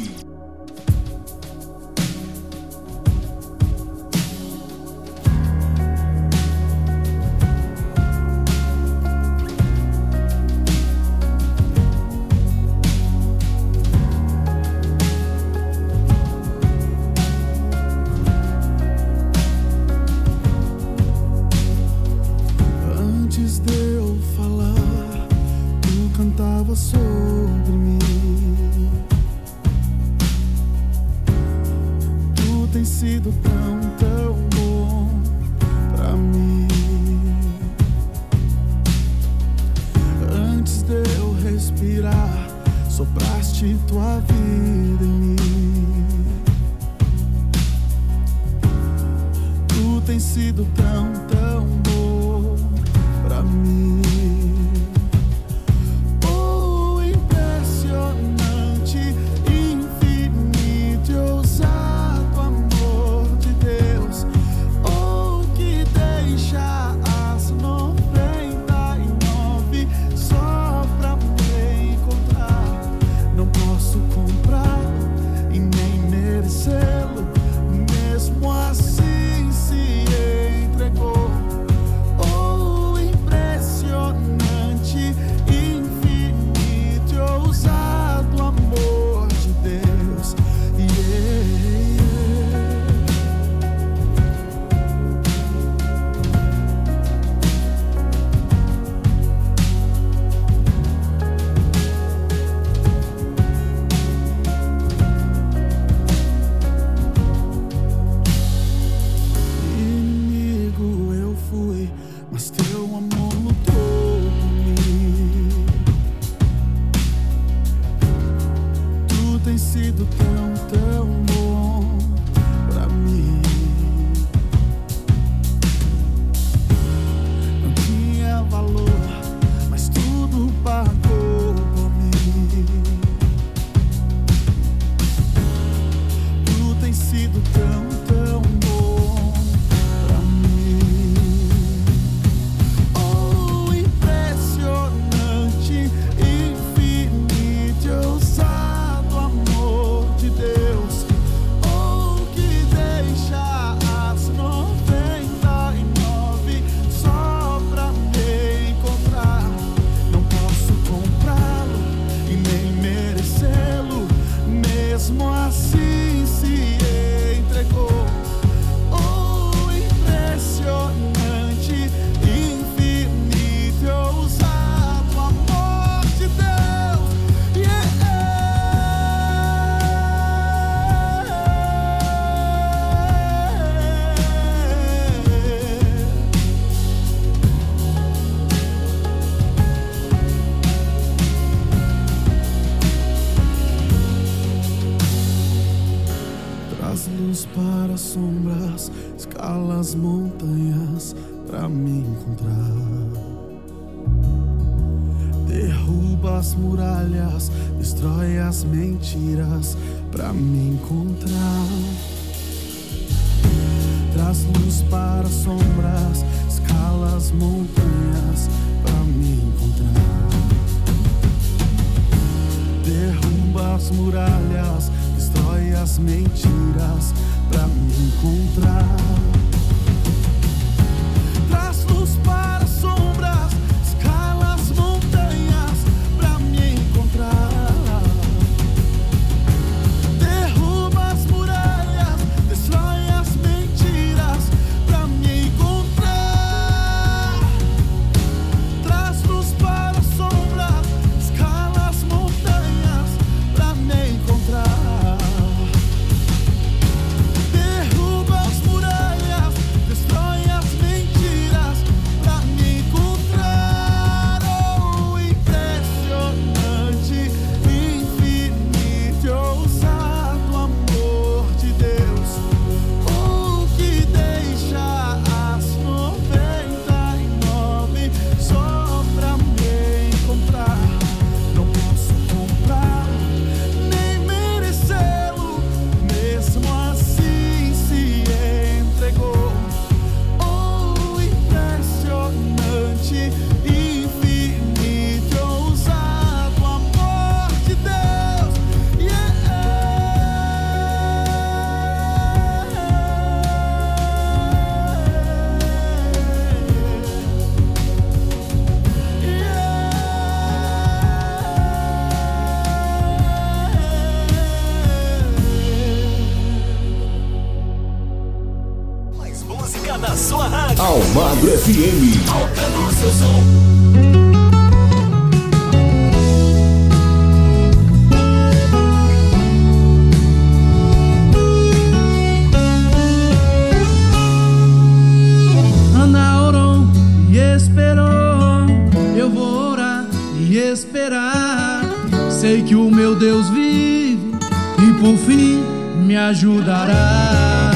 Ajudará.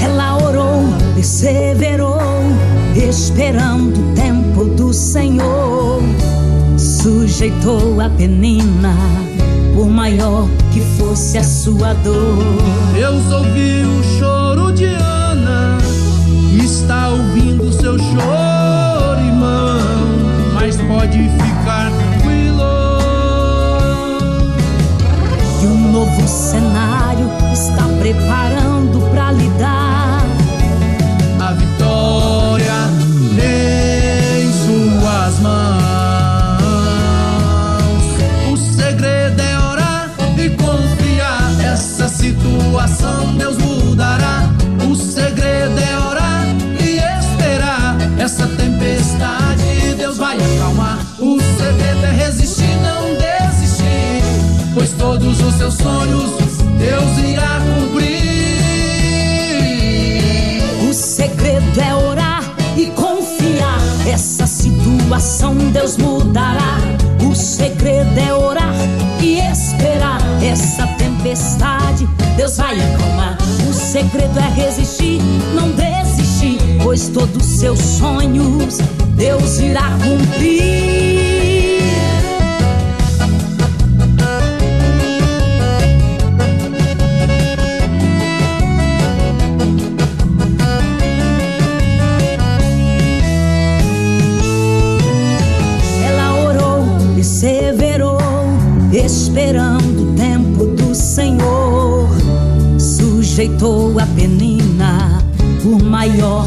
Ela orou, perseverou, esperando o tempo do Senhor. Sujeitou a penina, por maior que fosse a sua dor. Deus ouviu o choro de Ana, está ouvindo seu choro, irmão. Mas pode ficar tranquilo. E um novo cenário está preparando pra lhe dar. A vitória em suas mãos. O segredo é orar e confiar. Essa situação Deus mudará. O segredo é orar e esperar. Essa tempestade Deus vai acalmar. O segredo é resistir, não desistir. Pois todos os seus sonhos Deus irá cumprir. O segredo é orar e confiar. Essa situação Deus mudará. O segredo é orar e esperar. Essa tempestade Deus vai acalmar. O segredo é resistir, não desistir. Pois todos os seus sonhos Deus irá cumprir. Sujeitou a penina, por maior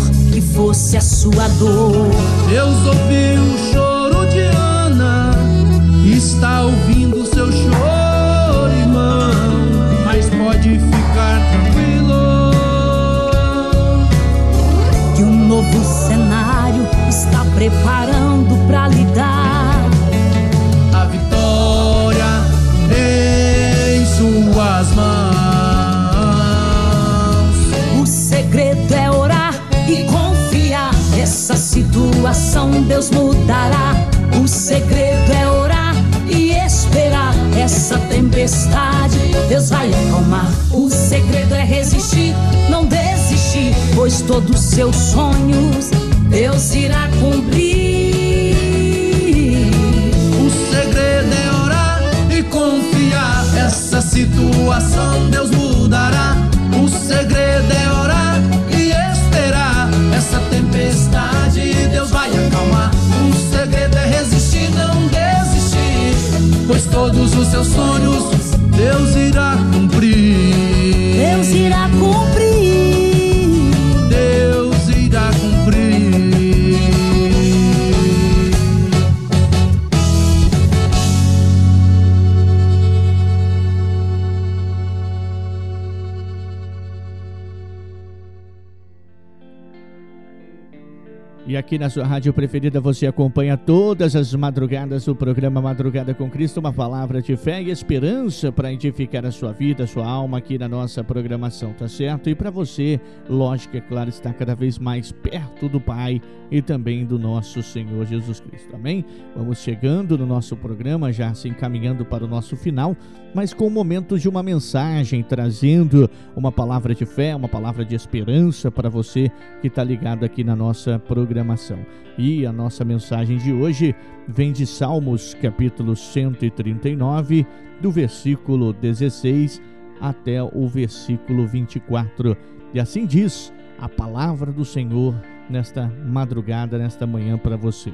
aqui na sua rádio preferida você acompanha todas as madrugadas o programa Madrugada com Cristo, uma palavra de fé e esperança para edificar a sua vida, a sua alma aqui na nossa programação, tá certo? E para você, lógico, é claro, estar cada vez mais perto do Pai e também do nosso Senhor Jesus Cristo. Amém? Vamos chegando no nosso programa, já se encaminhando para o nosso final, mas com o momento de uma mensagem, trazendo uma palavra de fé, uma palavra de esperança para você que está ligado aqui na nossa programação. E a nossa mensagem de hoje vem de Salmos, capítulo 139, do versículo 16 até o versículo 24. E assim diz a palavra do Senhor nesta madrugada, nesta manhã para você.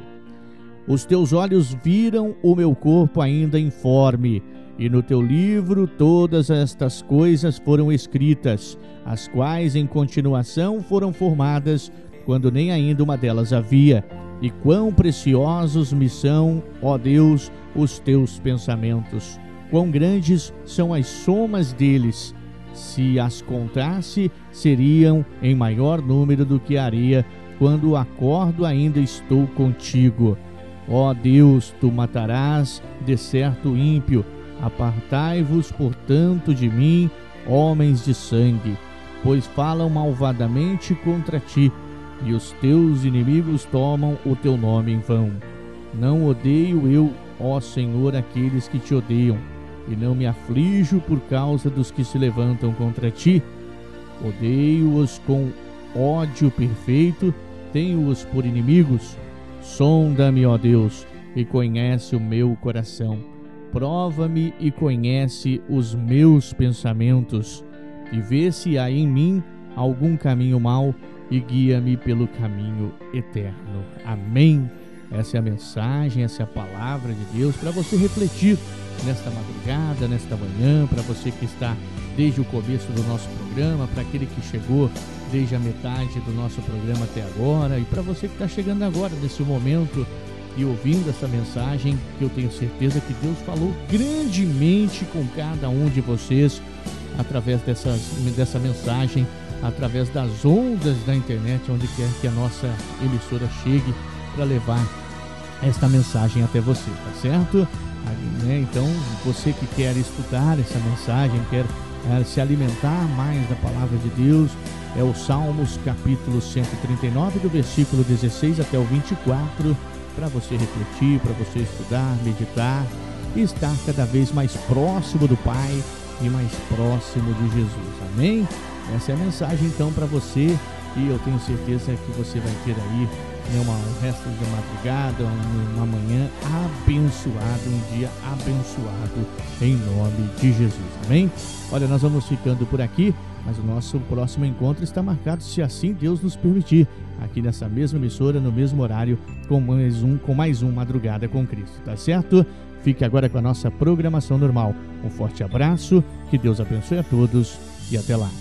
Os teus olhos viram o meu corpo ainda informe, e no teu livro todas estas coisas foram escritas, as quais em continuação foram formadas quando nem ainda uma delas havia. E quão preciosos me são, ó Deus, os teus pensamentos. Quão grandes são as somas deles. Se as contasse, seriam em maior número do que a areia. quando acordo ainda estou contigo. Ó Deus, tu matarás de certo ímpio. Apartai-vos, portanto, de mim, homens de sangue, pois falam malvadamente contra ti, e os teus inimigos tomam o teu nome em vão. Não odeio eu, ó Senhor, aqueles que te odeiam, e não me aflijo por causa dos que se levantam contra ti. Odeio-os com ódio perfeito, tenho-os por inimigos. Sonda-me, ó Deus, e conhece o meu coração. Prova-me e conhece os meus pensamentos, e vê se há em mim algum caminho mau e guia-me pelo caminho eterno. Amém. Essa é a mensagem, essa é a palavra de Deus para você refletir nesta madrugada, nesta manhã, para você que está desde o começo do nosso programa, para aquele que chegou desde a metade do nosso programa até agora e para você que está chegando agora nesse momento e ouvindo essa mensagem, eu tenho certeza que Deus falou grandemente com cada um de vocês através dessas, dessa mensagem, através das ondas da internet, onde quer que a nossa emissora chegue para levar esta mensagem até você, tá certo? Aí, né? Então, você que quer estudar essa mensagem, quer é, se alimentar mais da palavra de Deus, é o Salmos capítulo 139, do versículo 16 até o 24, para você refletir, para você estudar, meditar e estar cada vez mais próximo do Pai e mais próximo de Jesus. Amém? Essa é a mensagem então para você e eu tenho certeza que você vai ter aí né, uma, um resto de madrugada, uma manhã abençoada, um dia abençoado em nome de Jesus. Amém? Olha, nós vamos ficando por aqui, mas o nosso próximo encontro está marcado, se assim Deus nos permitir, aqui nessa mesma emissora, no mesmo horário, com mais um, com mais um Madrugada com Cristo, tá certo? Fique agora com a nossa programação normal. Um forte abraço, que Deus abençoe a todos e até lá.